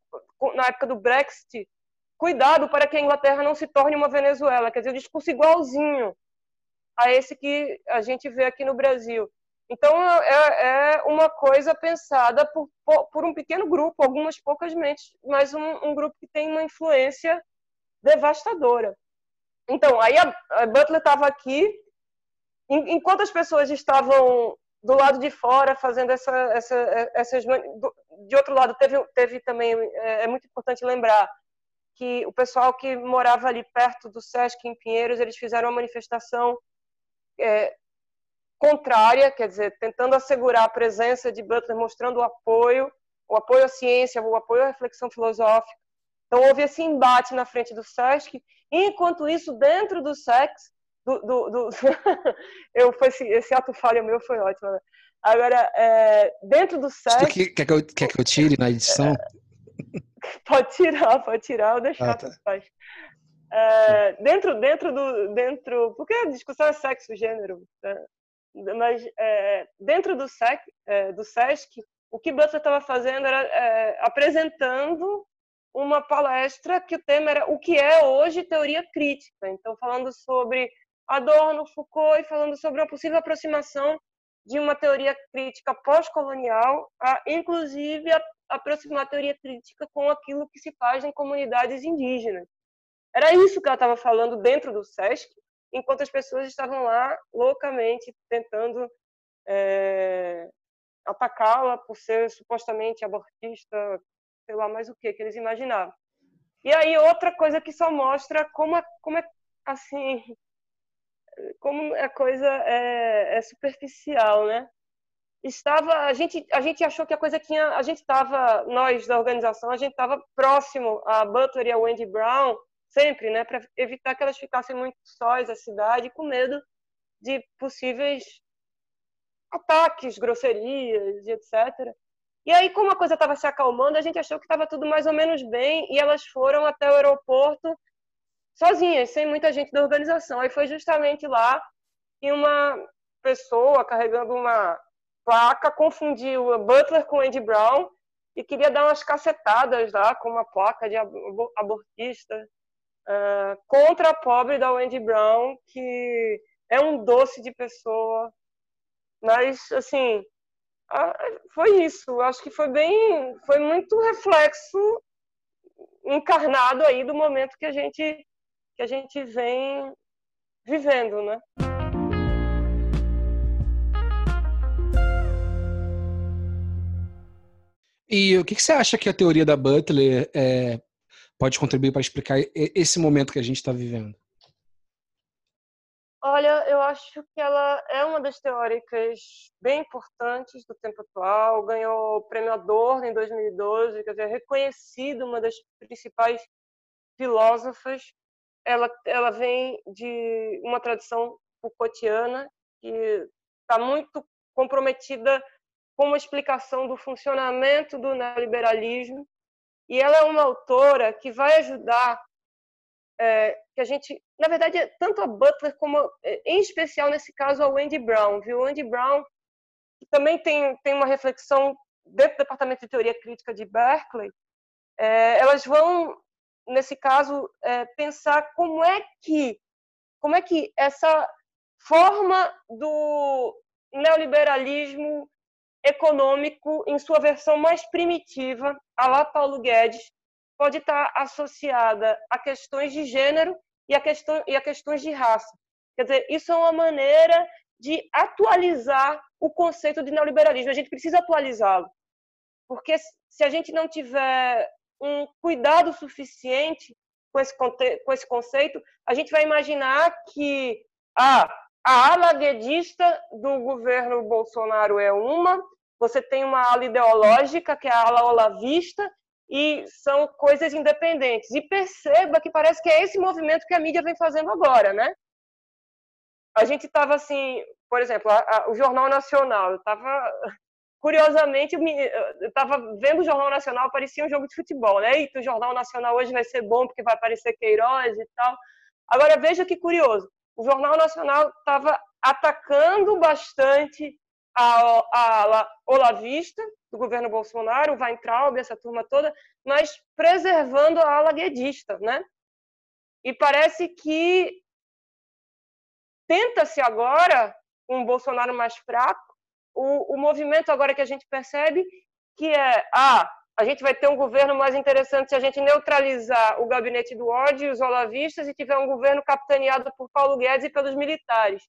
na época do Brexit, cuidado para que a Inglaterra não se torne uma Venezuela. Quer dizer, um discurso igualzinho a esse que a gente vê aqui no Brasil. Então, é, é uma coisa pensada por, por, um pequeno grupo, algumas poucas mentes, mas um, um grupo que tem uma influência devastadora. Então, aí a, a Butler estava aqui, enquanto as pessoas estavam do lado de fora fazendo essa, essa, essas de outro lado teve teve também é, é, muito importante lembrar que o pessoal que morava ali perto do Sesc em Pinheiros eles fizeram uma manifestação é, contrária quer dizer tentando assegurar a presença de Butler mostrando o apoio o apoio à ciência o apoio à reflexão filosófica então houve esse embate na frente do Sesc enquanto isso dentro do SEX do, do, do... eu foi esse, esse, ato falho meu foi ótimo. Né? Agora, é, dentro do set. Que, quer, que eu, quer que eu tire na edição? pode tirar, pode tirar ou deixar ah, tá. faz. É, dentro, dentro do, dentro, porque a discussão é sexo, gênero, né? mas é, dentro do SEC, é, do SESC, o que Butler estava fazendo era é, apresentando uma palestra que o tema era o que é hoje teoria crítica. Então, falando sobre Adorno, Foucault e falando sobre uma possível aproximação de uma teoria crítica pós-colonial, a, inclusive a, aproximar a teoria crítica com aquilo que se faz em comunidades indígenas. Era isso que ela estava falando dentro do SESC, enquanto as pessoas estavam lá loucamente tentando é, atacá-la por ser supostamente abortista, sei lá mais o que que eles imaginavam. E aí outra coisa que só mostra como é, como é assim como a coisa é, é superficial, né? Estava, a gente, a gente achou que a coisa tinha, a gente estava, nós da organização, a gente estava próximo a Butler e a Wendy Brown, sempre, né, para evitar que elas ficassem muito sós a cidade, com medo de possíveis ataques, grosserias etc. E aí, como a coisa estava se acalmando, a gente achou que estava tudo mais ou menos bem e elas foram até o aeroporto sozinhas, sem muita gente da organização. Aí foi justamente lá que uma pessoa carregando uma placa confundiu Butler com Andy Brown e queria dar umas cacetadas lá com uma placa de abortista uh, contra a pobre da Wendy Brown, que é um doce de pessoa. Mas, assim, foi isso. Acho que foi bem, foi muito reflexo encarnado aí do momento que a gente que a gente vem vivendo, né? E o que, você acha que a teoria da Butler é, pode contribuir para explicar esse momento que a gente está vivendo? Olha, eu acho que ela é uma das teóricas bem importantes do tempo atual. Ganhou o prêmio Adorno em 2012, quer dizer, reconhecida uma das principais filósofas ela, ela vem de uma tradição Foucaultiana que está muito comprometida com uma explicação do funcionamento do neoliberalismo e ela é uma autora que vai ajudar é, que a gente, na verdade, tanto a Butler como, é, em especial nesse caso, a Wendy Brown, viu? Wendy Brown também tem, tem uma reflexão dentro do Departamento de Teoria Crítica de Berkeley, é, elas vão nesse caso, é, pensar como é que como é que essa forma do neoliberalismo econômico em sua versão mais primitiva, a lá Paulo Guedes, pode estar associada a questões de gênero e a, questão, e a questões de raça. Quer dizer, isso é uma maneira de atualizar o conceito de neoliberalismo. A gente precisa atualizá-lo. Porque se a gente não tiver um cuidado suficiente com esse, com esse conceito, a gente vai imaginar que ah, a ala guedista do governo Bolsonaro é uma, você tem uma ala ideológica, que é a ala olavista, e são coisas independentes. E perceba que parece que é esse movimento que a mídia vem fazendo agora, né? A gente estava assim, por exemplo, a, a, o Jornal Nacional, estava curiosamente, eu estava vendo o Jornal Nacional, parecia um jogo de futebol, né? Eita, o Jornal Nacional hoje vai ser bom porque vai aparecer Queiroz e tal. Agora, veja que curioso, o Jornal Nacional estava atacando bastante a, ala olavista do governo Bolsonaro, o Weintraub, essa turma toda, mas preservando a ala guedista, né? E parece que tenta-se agora, um Bolsonaro mais fraco, o, o movimento agora que a gente percebe que é, ah, a gente vai ter um governo mais interessante se a gente neutralizar o gabinete do ódio e os olavistas e tiver um governo capitaneado por Paulo Guedes e pelos militares.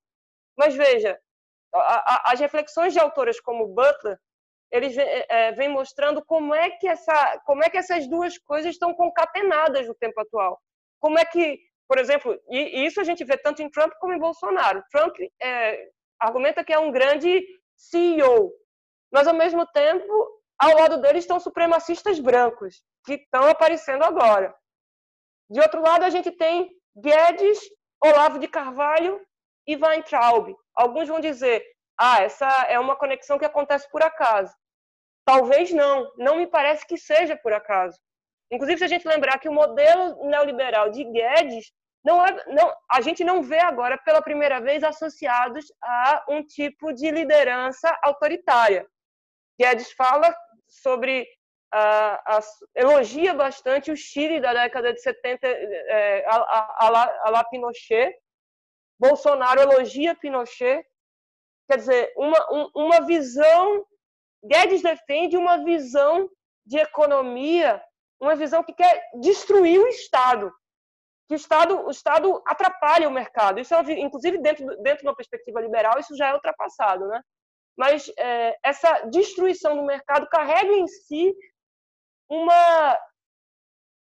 Mas veja, as reflexões de autoras como Butler, eles é, vêm mostrando como é que essa, como é que essas duas coisas estão concatenadas no tempo atual. Como é que, por exemplo, e, isso a gente vê tanto em Trump como em Bolsonaro. Trump é, argumenta que é um grande CEO, mas ao mesmo tempo ao lado dele estão supremacistas brancos que estão aparecendo agora. De outro lado a gente tem Guedes, Olavo de Carvalho e Weintraub. Alguns vão dizer, ah, essa é uma conexão que acontece por acaso. Talvez não, não me parece que seja por acaso. Inclusive, se a gente lembrar que o modelo neoliberal de Guedes, não é, não, a gente não vê agora pela primeira vez associados a um tipo de liderança autoritária. Guedes fala sobre a, a, elogia bastante o Chile da década de 70 é, a, a, a, a la Pinochet, Bolsonaro elogia Pinochet, quer dizer, uma, um, uma visão, Guedes defende uma visão de economia, uma visão que quer destruir o Estado, que o Estado, o Estado atrapalha o mercado. Isso, é, inclusive, dentro, dentro de uma perspectiva liberal, isso já é ultrapassado, né? Mas é, essa destruição do mercado carrega em si uma,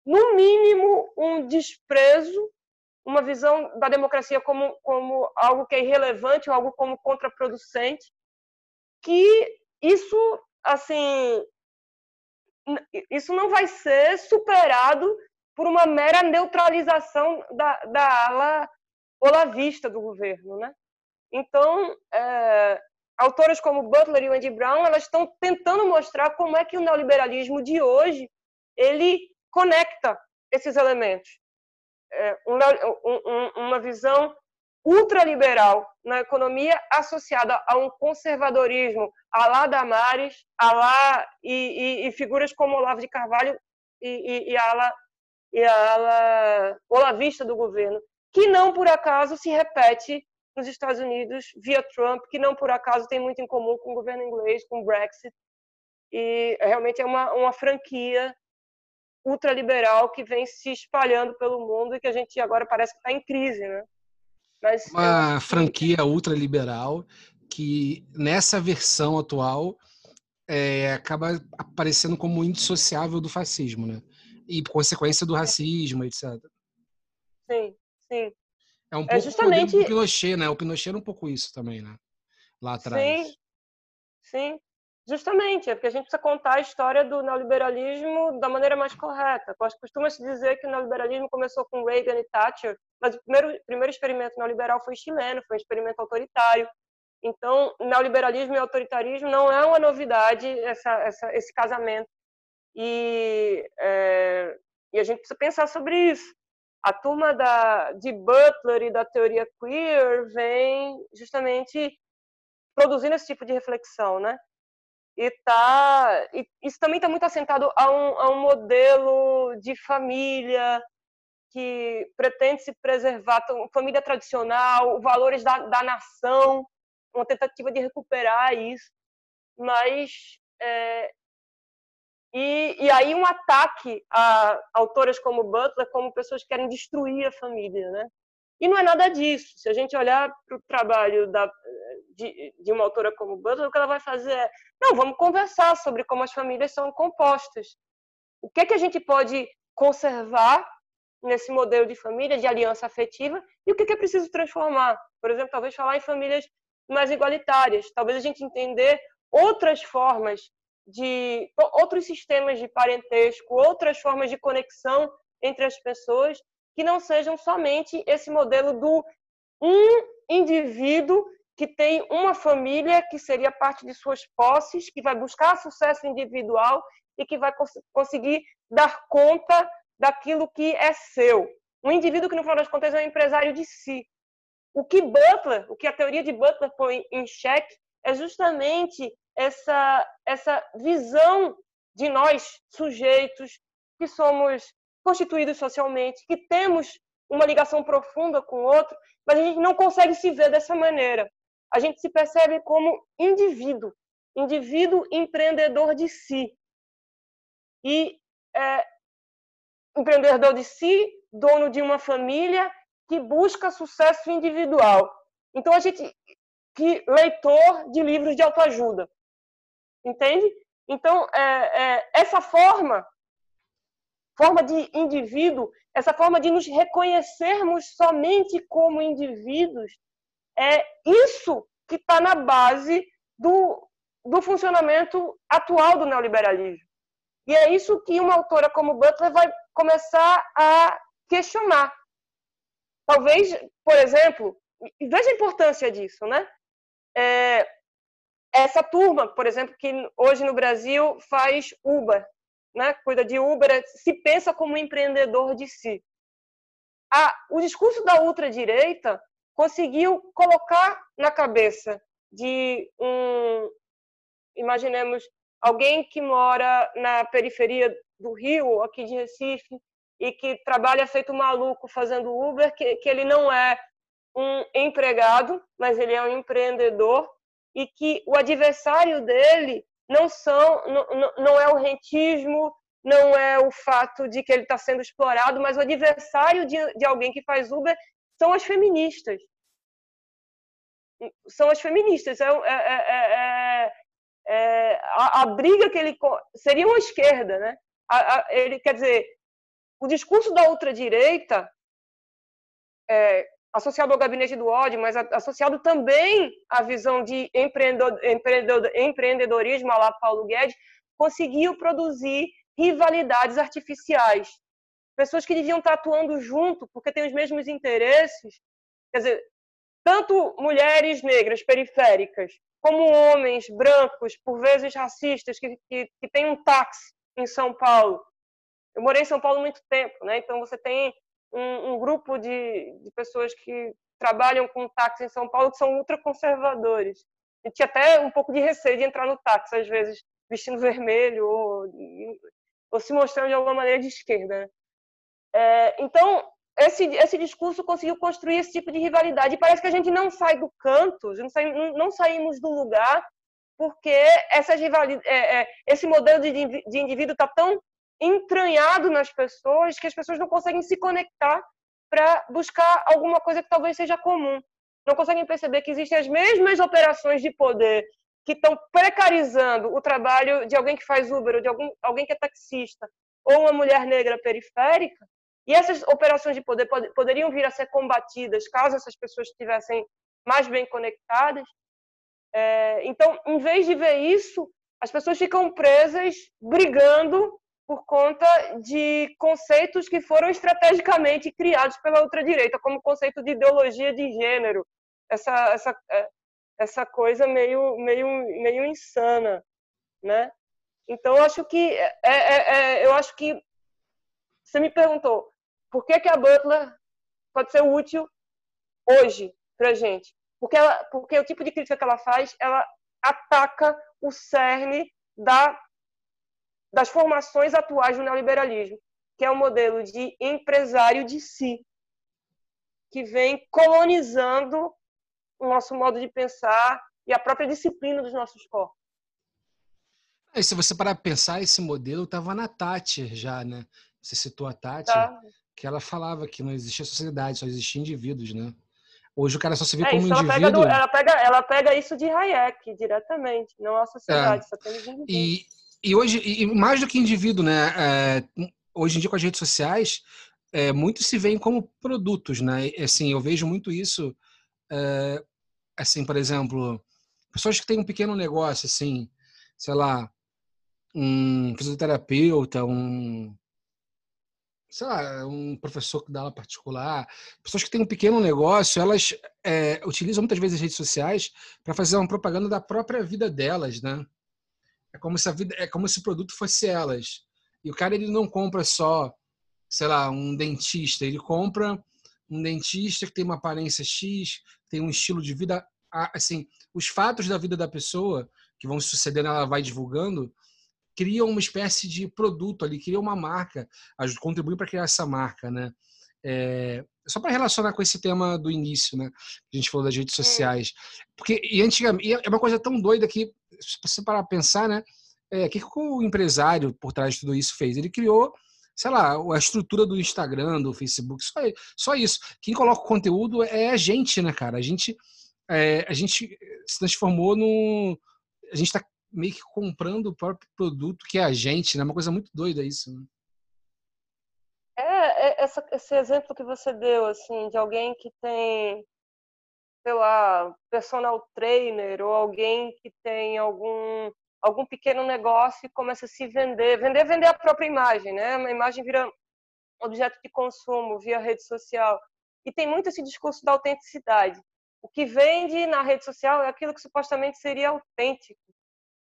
no mínimo, um desprezo uma visão da democracia como, como algo que é irrelevante, algo como contraproducente, que isso, assim, isso não vai ser superado por uma mera neutralização da, da ala olavista do governo, né? Então, é, autoras como Butler e Wendy Brown, elas estão tentando mostrar como é que o neoliberalismo de hoje ele conecta esses elementos. É, uma visão ultraliberal na economia associada a um conservadorismo a lá Damares, a lá e, e, e figuras como Olavo de Carvalho e, e, a ala, e a ala olavista do governo, que não por acaso se repete nos Estados Unidos via Trump, que não por acaso tem muito em comum com o governo inglês, com o Brexit, e realmente é uma, uma franquia ultraliberal que vem se espalhando pelo mundo e que a gente agora parece que está em crise, né? Mas uma que... franquia ultraliberal que nessa versão atual é, acaba aparecendo como indissociável do fascismo, né? E consequência do racismo, etc. Sim, sim. É um é pouco é justamente... do Pinochet, né? O Pinochet era um pouco isso também, né? Lá atrás. Sim, sim. Justamente, é porque a gente precisa contar a história do neoliberalismo da maneira mais correta. Costuma-se dizer que o neoliberalismo começou com Reagan e Thatcher, mas o primeiro, primeiro experimento neoliberal foi chileno, foi um experimento autoritário. Então, neoliberalismo e autoritarismo não é uma novidade essa, essa, esse casamento. E, é, e a gente precisa pensar sobre isso. A turma da, de Butler e da teoria queer vem justamente produzindo esse tipo de reflexão, né? E tá e isso também está muito assentado a um, a um modelo de família que pretende se preservar família tradicional valores da, da nação uma tentativa de recuperar isso. Mas é, e, e aí um ataque a autoras como Butler como pessoas que querem destruir a família né e não é nada disso. Se a gente olhar para o trabalho da, de, de, uma autora como Butler, o que ela vai fazer é: não, vamos conversar sobre como as famílias são compostas. O que é que a gente pode conservar nesse modelo de família, de aliança afetiva, e o que é, que é preciso transformar? Por exemplo, talvez falar em famílias mais igualitárias, talvez a gente entender outras formas de outros sistemas de parentesco, outras formas de conexão entre as pessoas que não sejam somente esse modelo do um indivíduo que tem uma família que seria parte de suas posses, que vai buscar sucesso individual e que vai cons conseguir dar conta daquilo que é seu. Um indivíduo que, no final das contas, é um empresário de si. O que Butler, o que a teoria de Butler põe em xeque é justamente essa, essa visão de nós, sujeitos, que somos constituídos socialmente, que temos uma ligação profunda com o outro, mas a gente não consegue se ver dessa maneira. A gente se percebe como indivíduo, indivíduo empreendedor de si. E é, empreendedor de si, dono de uma família que busca sucesso individual. Então a gente que leitor de livros de autoajuda, entende? Então é, é, essa forma, forma de indivíduo, essa forma de nos reconhecermos somente como indivíduos, é isso que está na base do, do funcionamento atual do neoliberalismo. E é isso que uma autora como Butler vai começar a questionar. Talvez, por exemplo, veja a importância disso, né? É, essa turma, por exemplo, que hoje no Brasil faz Uber, né? Cuida de Uber, se pensa como empreendedor de si. O discurso da ultradireita conseguiu colocar na cabeça de um, imaginemos, alguém que mora na periferia do Rio, aqui de Recife, e que trabalha feito maluco fazendo Uber, que, que ele não é um empregado, mas ele é um empreendedor e que o adversário dele não são não, não é o rentismo, não é o fato de que ele está sendo explorado, mas o adversário de, de alguém que faz Uber são as feministas. São as feministas. É, é, é, é a, a, briga que ele seria uma esquerda, né? A, a, ele quer dizer o discurso da ultradireita é, associado ao gabinete do ódio, mas associado também à visão de empreendedorismo, lá Paulo Guedes, conseguiu produzir rivalidades artificiais. Pessoas que deviam estar atuando junto, porque têm os mesmos interesses. Quer dizer, tanto mulheres negras periféricas, como homens brancos, por vezes racistas, que, que, que têm um táxi em São Paulo. Eu morei em São Paulo muito tempo, né? então você tem um, um grupo de, de pessoas que trabalham com táxi em São Paulo que são ultraconservadores. E tinha até um pouco de receio de entrar no táxi, às vezes vestindo vermelho ou, ou se mostrando de alguma maneira de esquerda. Né? É, então, esse, esse discurso conseguiu construir esse tipo de rivalidade. E parece que a gente não sai do canto, não, sai, não, não saímos do lugar, porque essas rivalidades, é, é, esse modelo de, de indivíduo está tão entranhado nas pessoas que as pessoas não conseguem se conectar para buscar alguma coisa que talvez seja comum. Não conseguem perceber que existem as mesmas operações de poder que estão precarizando o trabalho de alguém que faz Uber, ou de alguém, alguém que é taxista, ou uma mulher negra periférica. E essas operações de poder pod poderiam vir a ser combatidas caso essas pessoas estivessem mais bem conectadas. É, então, em vez de ver isso, as pessoas ficam presas brigando por conta de conceitos que foram estrategicamente criados pela ultradireita, como o conceito de ideologia de gênero, essa, essa, é, essa coisa meio, meio, meio insana, né? Então, eu acho que é, é, é, eu acho que você me perguntou por que, que a Butler pode ser útil hoje para gente? Porque, ela, porque o tipo de crítica que ela faz, ela ataca o cerne da das formações atuais do neoliberalismo, que é o um modelo de empresário de si, que vem colonizando o nosso modo de pensar e a própria disciplina dos nossos corpos. E se você parar para pensar, esse modelo estava na Tati já, né? Você citou a Tati, tá. que ela falava que não existia sociedade, só existia indivíduos, né? Hoje o cara só se vê é, como indivíduo. Ela pega, do, ela, pega, ela pega isso de Hayek diretamente, não a sociedade, é. só tem indivíduos. E, e hoje, e mais do que indivíduo, né? É, hoje em dia com as redes sociais, é, muitos se veem como produtos, né? Assim, eu vejo muito isso, é, assim, por exemplo, pessoas que têm um pequeno negócio, assim, sei lá, um fisioterapeuta, um sei lá, um professor que dá aula particular, pessoas que têm um pequeno negócio, elas é, utilizam muitas vezes as redes sociais para fazer uma propaganda da própria vida delas, né? É como se a vida, é como se o produto fosse elas. E o cara ele não compra só, sei lá, um dentista, ele compra um dentista que tem uma aparência X, tem um estilo de vida assim, os fatos da vida da pessoa que vão sucedendo, ela vai divulgando, criam uma espécie de produto ali, cria uma marca, contribui para criar essa marca, né? É, só para relacionar com esse tema do início, né? A gente falou das redes sociais. Porque, e antigamente, é uma coisa tão doida que, se você parar pensar, né? É, o que, que o empresário por trás de tudo isso fez? Ele criou, sei lá, a estrutura do Instagram, do Facebook, só, só isso. Quem coloca o conteúdo é a gente, né, cara? A gente, é, a gente se transformou no. A gente está meio que comprando o próprio produto que é a gente, né? Uma coisa muito doida isso. Né? Essa, esse exemplo que você deu, assim, de alguém que tem, sei lá, personal trainer ou alguém que tem algum algum pequeno negócio e começa a se vender, vender, vender a própria imagem, né? Uma imagem vira objeto de consumo via rede social. E tem muito esse discurso da autenticidade. O que vende na rede social é aquilo que supostamente seria autêntico.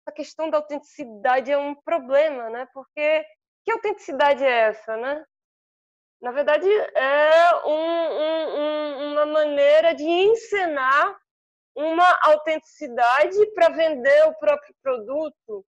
A questão da autenticidade é um problema, né? Porque que autenticidade é essa, né? Na verdade, é um, um, uma maneira de encenar uma autenticidade para vender o próprio produto.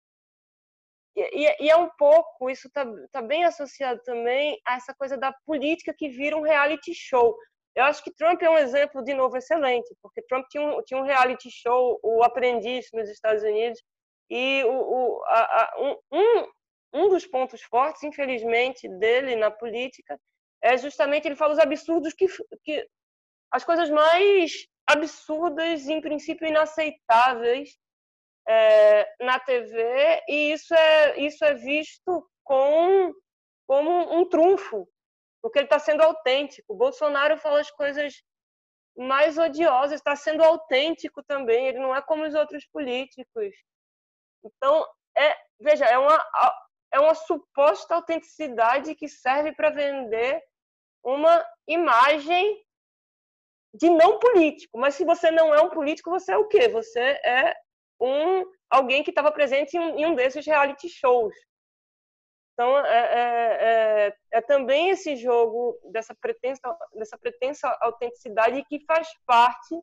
E, e, é um pouco, isso está tá bem associado também a essa coisa da política que vira um reality show. Eu acho que Trump é um exemplo, de novo, excelente, porque Trump tinha um, tinha um reality show, O Aprendiz, nos Estados Unidos, e o, o, a, a, um, um dos pontos fortes, infelizmente, dele na política é justamente ele fala os absurdos que, que as coisas mais absurdas, em princípio inaceitáveis é, na TV, e isso é, isso é visto com, como um trunfo, porque ele está sendo autêntico. O Bolsonaro fala as coisas mais odiosas, está sendo autêntico também, ele não é como os outros políticos. Então, é, veja, é uma, é uma suposta autenticidade que serve para vender uma imagem de não político. Mas se você não é um político, você é o quê? Você é um alguém que estava presente em um, em um, desses reality shows. Então, é, é, é, é, também esse jogo dessa pretensa, dessa pretensa autenticidade que faz parte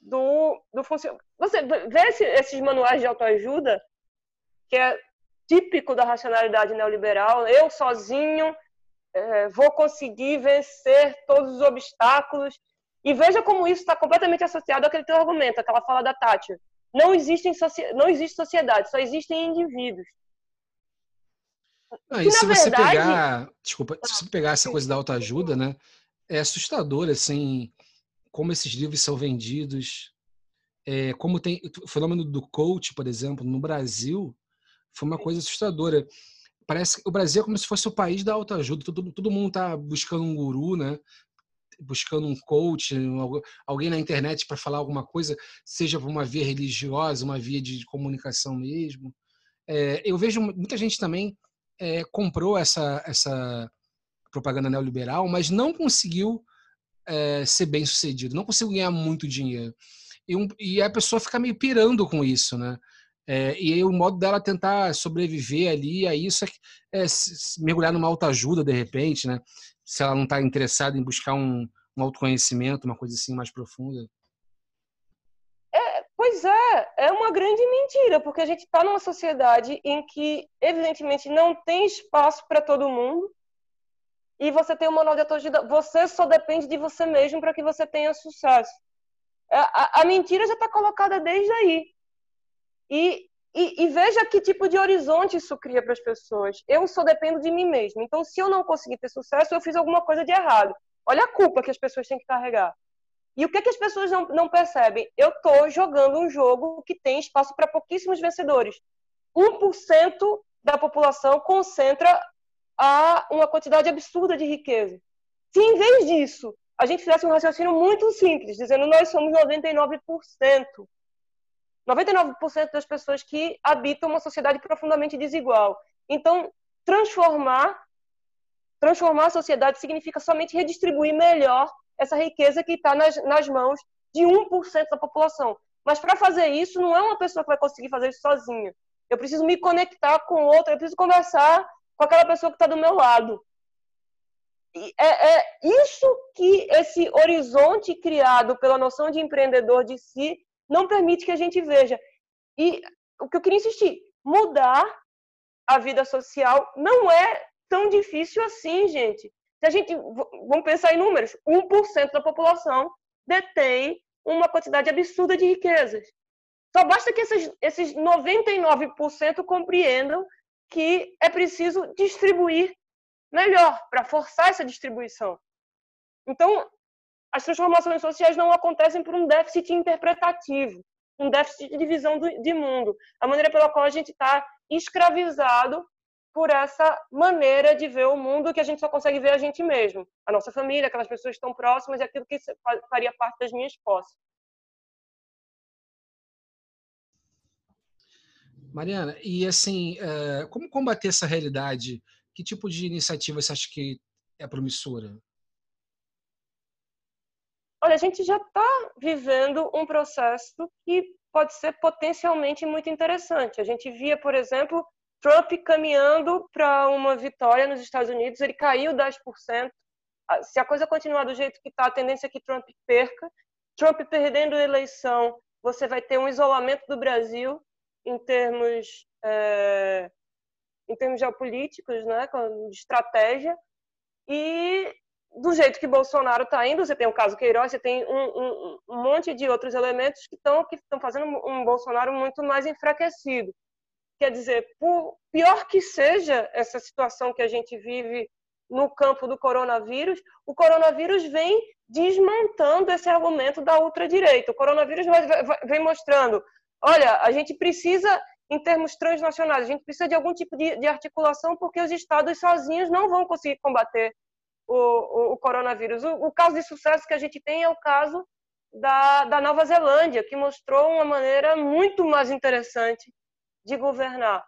do, do funcionamento. Você vê esse, esses manuais de autoajuda, que é típico da racionalidade neoliberal, eu sozinho é, vou conseguir vencer todos os obstáculos e veja como isso está completamente associado àquele teu argumento, aquela fala da Thatcher. Não, existem não existe sociedade, só existem indivíduos. Ah, e, se você verdade... pegar, desculpa, se você pegar essa coisa da autoajuda, né, é assustador, assim, como esses livros são vendidos, é, como tem o fenômeno do coach, por exemplo, no Brasil, foi uma coisa assustadora. Parece o Brasil é como se fosse o país da autoajuda, todo, todo mundo está buscando um guru, né? buscando um coach, alguém na internet para falar alguma coisa, seja por uma via religiosa, uma via de comunicação mesmo. É, eu vejo muita gente também é, comprou essa, essa propaganda neoliberal, mas não conseguiu é, ser bem sucedido, não conseguiu ganhar muito dinheiro. E, um, e a pessoa fica meio pirando com isso, né? É, e aí o modo dela tentar sobreviver ali a isso é, é mergulhar numa autoajuda de repente, né? se ela não está interessada em buscar um, um autoconhecimento, uma coisa assim mais profunda? É, pois é, é uma grande mentira, porque a gente está numa sociedade em que, evidentemente, não tem espaço para todo mundo e você tem um manual de autoajuda, você só depende de você mesmo para que você tenha sucesso. A, é, a, a mentira já está colocada desde aí. E e, e, veja que tipo de horizonte isso cria para as pessoas. Eu só dependo de mim mesmo. Então, se eu não conseguir ter sucesso, eu fiz alguma coisa de errado. Olha a culpa que as pessoas têm que carregar. E o que, é que as pessoas não, não percebem? Eu estou jogando um jogo que tem espaço para pouquíssimos vencedores. 1% da população concentra a uma quantidade absurda de riqueza. Se em vez disso a gente fizesse um raciocínio muito simples, dizendo nós somos 99%, 99% das pessoas que habitam uma sociedade profundamente desigual. Então, transformar transformar a sociedade significa somente redistribuir melhor essa riqueza que está nas, nas mãos de 1% da população. Mas para fazer isso, não é uma pessoa que vai conseguir fazer isso sozinha. Eu preciso me conectar com outra, eu preciso conversar com aquela pessoa que está do meu lado. é, é isso que esse horizonte criado pela noção de empreendedor de si não permite que a gente veja. E o que eu queria insistir, mudar a vida social não é tão difícil assim, gente. Se a gente, vamos pensar em números, 1% da população detém uma quantidade absurda de riquezas. Só basta que esses, esses 99% compreendam que é preciso distribuir melhor, para forçar essa distribuição. Então, as transformações sociais não acontecem por um déficit interpretativo, um déficit de visão de mundo. A maneira pela qual a gente está escravizado por essa maneira de ver o mundo que a gente só consegue ver a gente mesmo, a nossa família, aquelas pessoas que estão próximas e aquilo que faria parte das minhas posses. Mariana, e assim, eh, como combater essa realidade? Que tipo de iniciativa você acha que é promissora? Olha, a gente já está vivendo um processo que pode ser potencialmente muito interessante. A gente via, por exemplo, Trump caminhando para uma vitória nos Estados Unidos, ele caiu 10%. Ah, se a coisa continuar do jeito que está, a tendência é que Trump perca. Trump perdendo a eleição, você vai ter um isolamento do Brasil em termos é, em termos geopolíticos, né, de estratégia. E do jeito que Bolsonaro está indo, você tem o caso Queiroz, você tem um, um, um monte de outros elementos que estão que fazendo um Bolsonaro muito mais enfraquecido. Quer dizer, por pior que seja essa situação que a gente vive no campo do coronavírus, o coronavírus vem desmontando esse argumento da ultradireita. O coronavírus vem mostrando, olha, a gente precisa em termos transnacionais. A gente precisa de algum tipo de, de articulação porque os estados sozinhos não vão conseguir combater o, o, o coronavírus. O, o, caso de sucesso que a gente tem é o caso da, da Nova Zelândia, que mostrou uma maneira muito mais interessante de governar.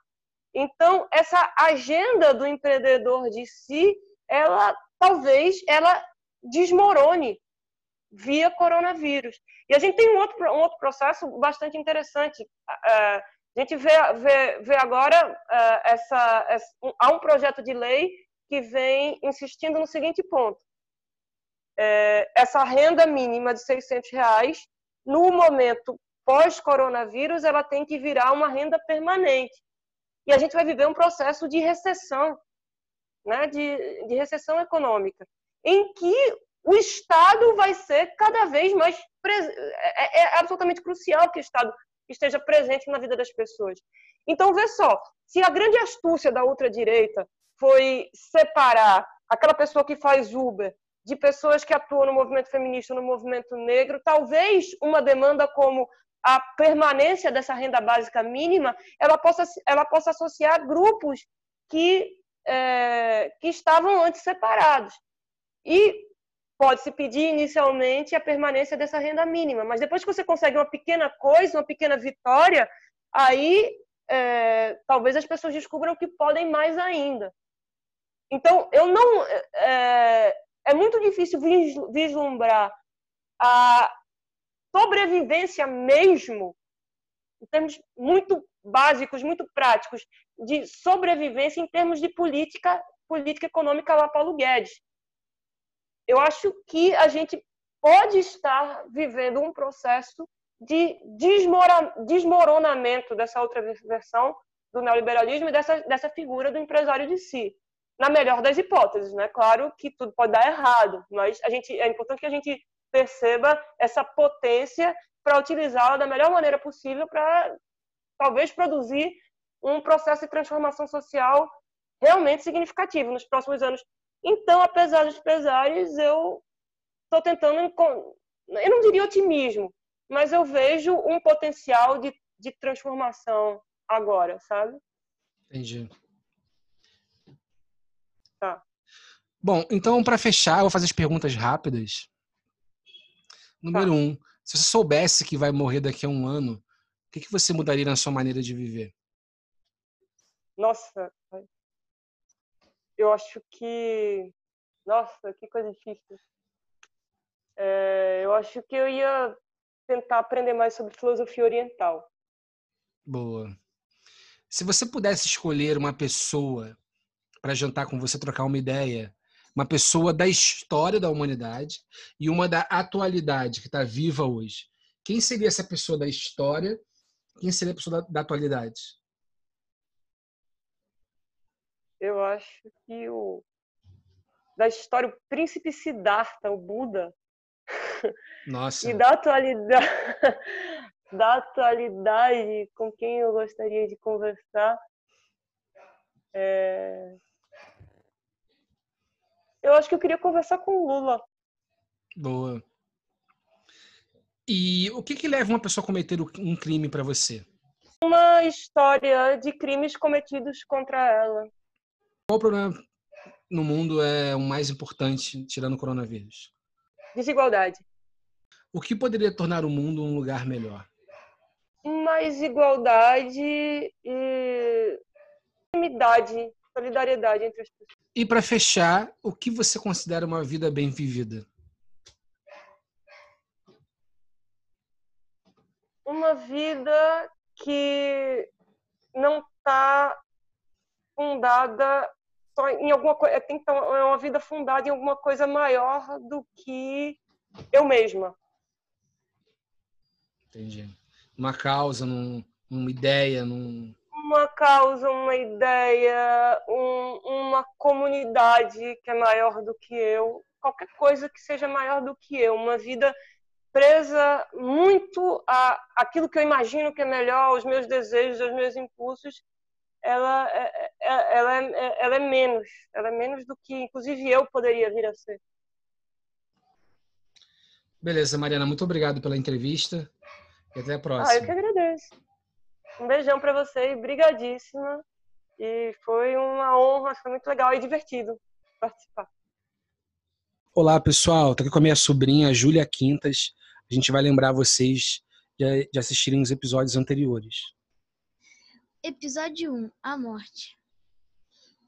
Então, essa agenda do empreendedor de si, ela talvez ela desmorone via coronavírus. E a gente tem um outro, um outro processo bastante interessante. A gente vê, vê, vê agora uh, essa, essa, há um projeto de lei que vem insistindo no seguinte ponto: é, essa renda mínima de 600 reais, no momento pós-coronavírus, ela tem que virar uma renda permanente. E a gente vai viver um processo de recessão, né, de, de recessão econômica, em que o Estado vai ser cada vez mais. É, é absolutamente crucial que o Estado esteja presente na vida das pessoas. Então, vê só, se a grande astúcia da ultradireita foi separar aquela pessoa que faz Uber de pessoas que atuam no movimento feminista no movimento negro, talvez uma demanda como a permanência dessa renda básica mínima, ela possa, ela possa associar grupos que, é, que estavam antes separados. E pode-se pedir inicialmente a permanência dessa renda mínima, mas depois que você consegue uma pequena coisa, uma pequena vitória, aí é, talvez as pessoas descubram que podem mais ainda. Então, eu não. É, é muito difícil vislumbrar a sobrevivência mesmo, em termos muito básicos, muito práticos, de sobrevivência em termos de política, política econômica lá Paulo Guedes eu acho que a gente pode estar vivendo um processo de desmoronamento dessa outra versão do neoliberalismo e dessa, dessa figura do empresário de si. Na melhor das hipóteses, né? Claro que tudo pode dar errado, mas a gente, é importante que a gente perceba essa potência para utilizá-la da melhor maneira possível para talvez produzir um processo de transformação social realmente significativo nos próximos anos então, apesar dos pesares, eu estou tentando, eu não diria otimismo, mas eu vejo um potencial de, de transformação agora, sabe? Entendi. Tá. Bom, então, para fechar, eu vou fazer as perguntas rápidas. Número tá. um, se você soubesse que vai morrer daqui a um ano, o que, que você mudaria na sua maneira de viver? Nossa, eu acho que. Nossa, que coisa difícil. É, eu acho que eu ia tentar aprender mais sobre filosofia oriental. Boa. Se você pudesse escolher uma pessoa para jantar com você, trocar uma ideia, uma pessoa da história da humanidade e uma da atualidade, que está viva hoje. Quem seria essa pessoa da história? Quem seria a pessoa da, da atualidade? Eu acho que o da história o príncipe Siddhartha, o Buda. Nossa. e da atualidade, da atualidade com quem eu gostaria de conversar. É... Eu acho que eu queria conversar com o Lula. Boa. E o que, que leva uma pessoa a cometer um crime para você? Uma história de crimes cometidos contra ela. Qual o problema no mundo é o mais importante, tirando o coronavírus? Desigualdade. O que poderia tornar o mundo um lugar melhor? Mais igualdade e unidade, solidariedade entre as pessoas. E para fechar, o que você considera uma vida bem vivida? Uma vida que não está fundada só em alguma coisa, tem que estar é uma vida fundada em alguma coisa maior do que eu mesma. Entendi. Uma causa, num, uma ideia, num, uma causa, uma ideia, um, uma comunidade que é maior do que eu, qualquer coisa que seja maior do que eu, uma vida presa muito a aquilo que eu imagino que é melhor, aos meus desejos, aos meus impulsos, ela é, é, é ela é, ela é menos, ela é menos do que inclusive eu poderia vir a ser. Beleza, Mariana, muito obrigado pela entrevista e até a próxima. Ah, eu que agradeço. Um beijão para você e brigadíssima. E foi uma honra, foi muito legal e divertido participar. Olá, pessoal. Tô aqui com a minha sobrinha, Júlia Quintas. A gente vai lembrar vocês de, de assistirem os episódios anteriores. Episódio 1, A Morte.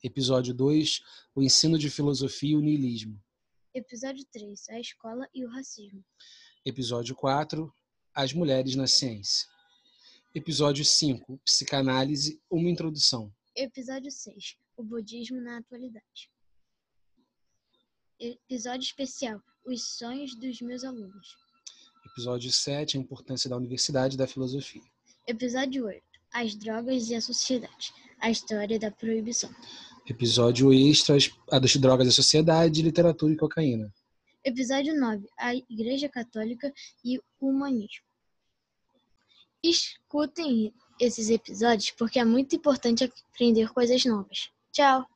Episódio 2, O ensino de filosofia e o niilismo. Episódio 3, A escola e o racismo. Episódio 4, As mulheres na ciência. Episódio 5, Psicanálise, uma introdução. Episódio 6, o budismo na atualidade. Episódio especial, os sonhos dos meus alunos. Episódio 7, a importância da universidade e da filosofia. Episódio 8, as drogas e a sociedade, a história da proibição. Episódio extra, as drogas e a sociedade, literatura e cocaína. Episódio 9, a Igreja Católica e o humanismo. Escutem esses episódios porque é muito importante aprender coisas novas. Tchau!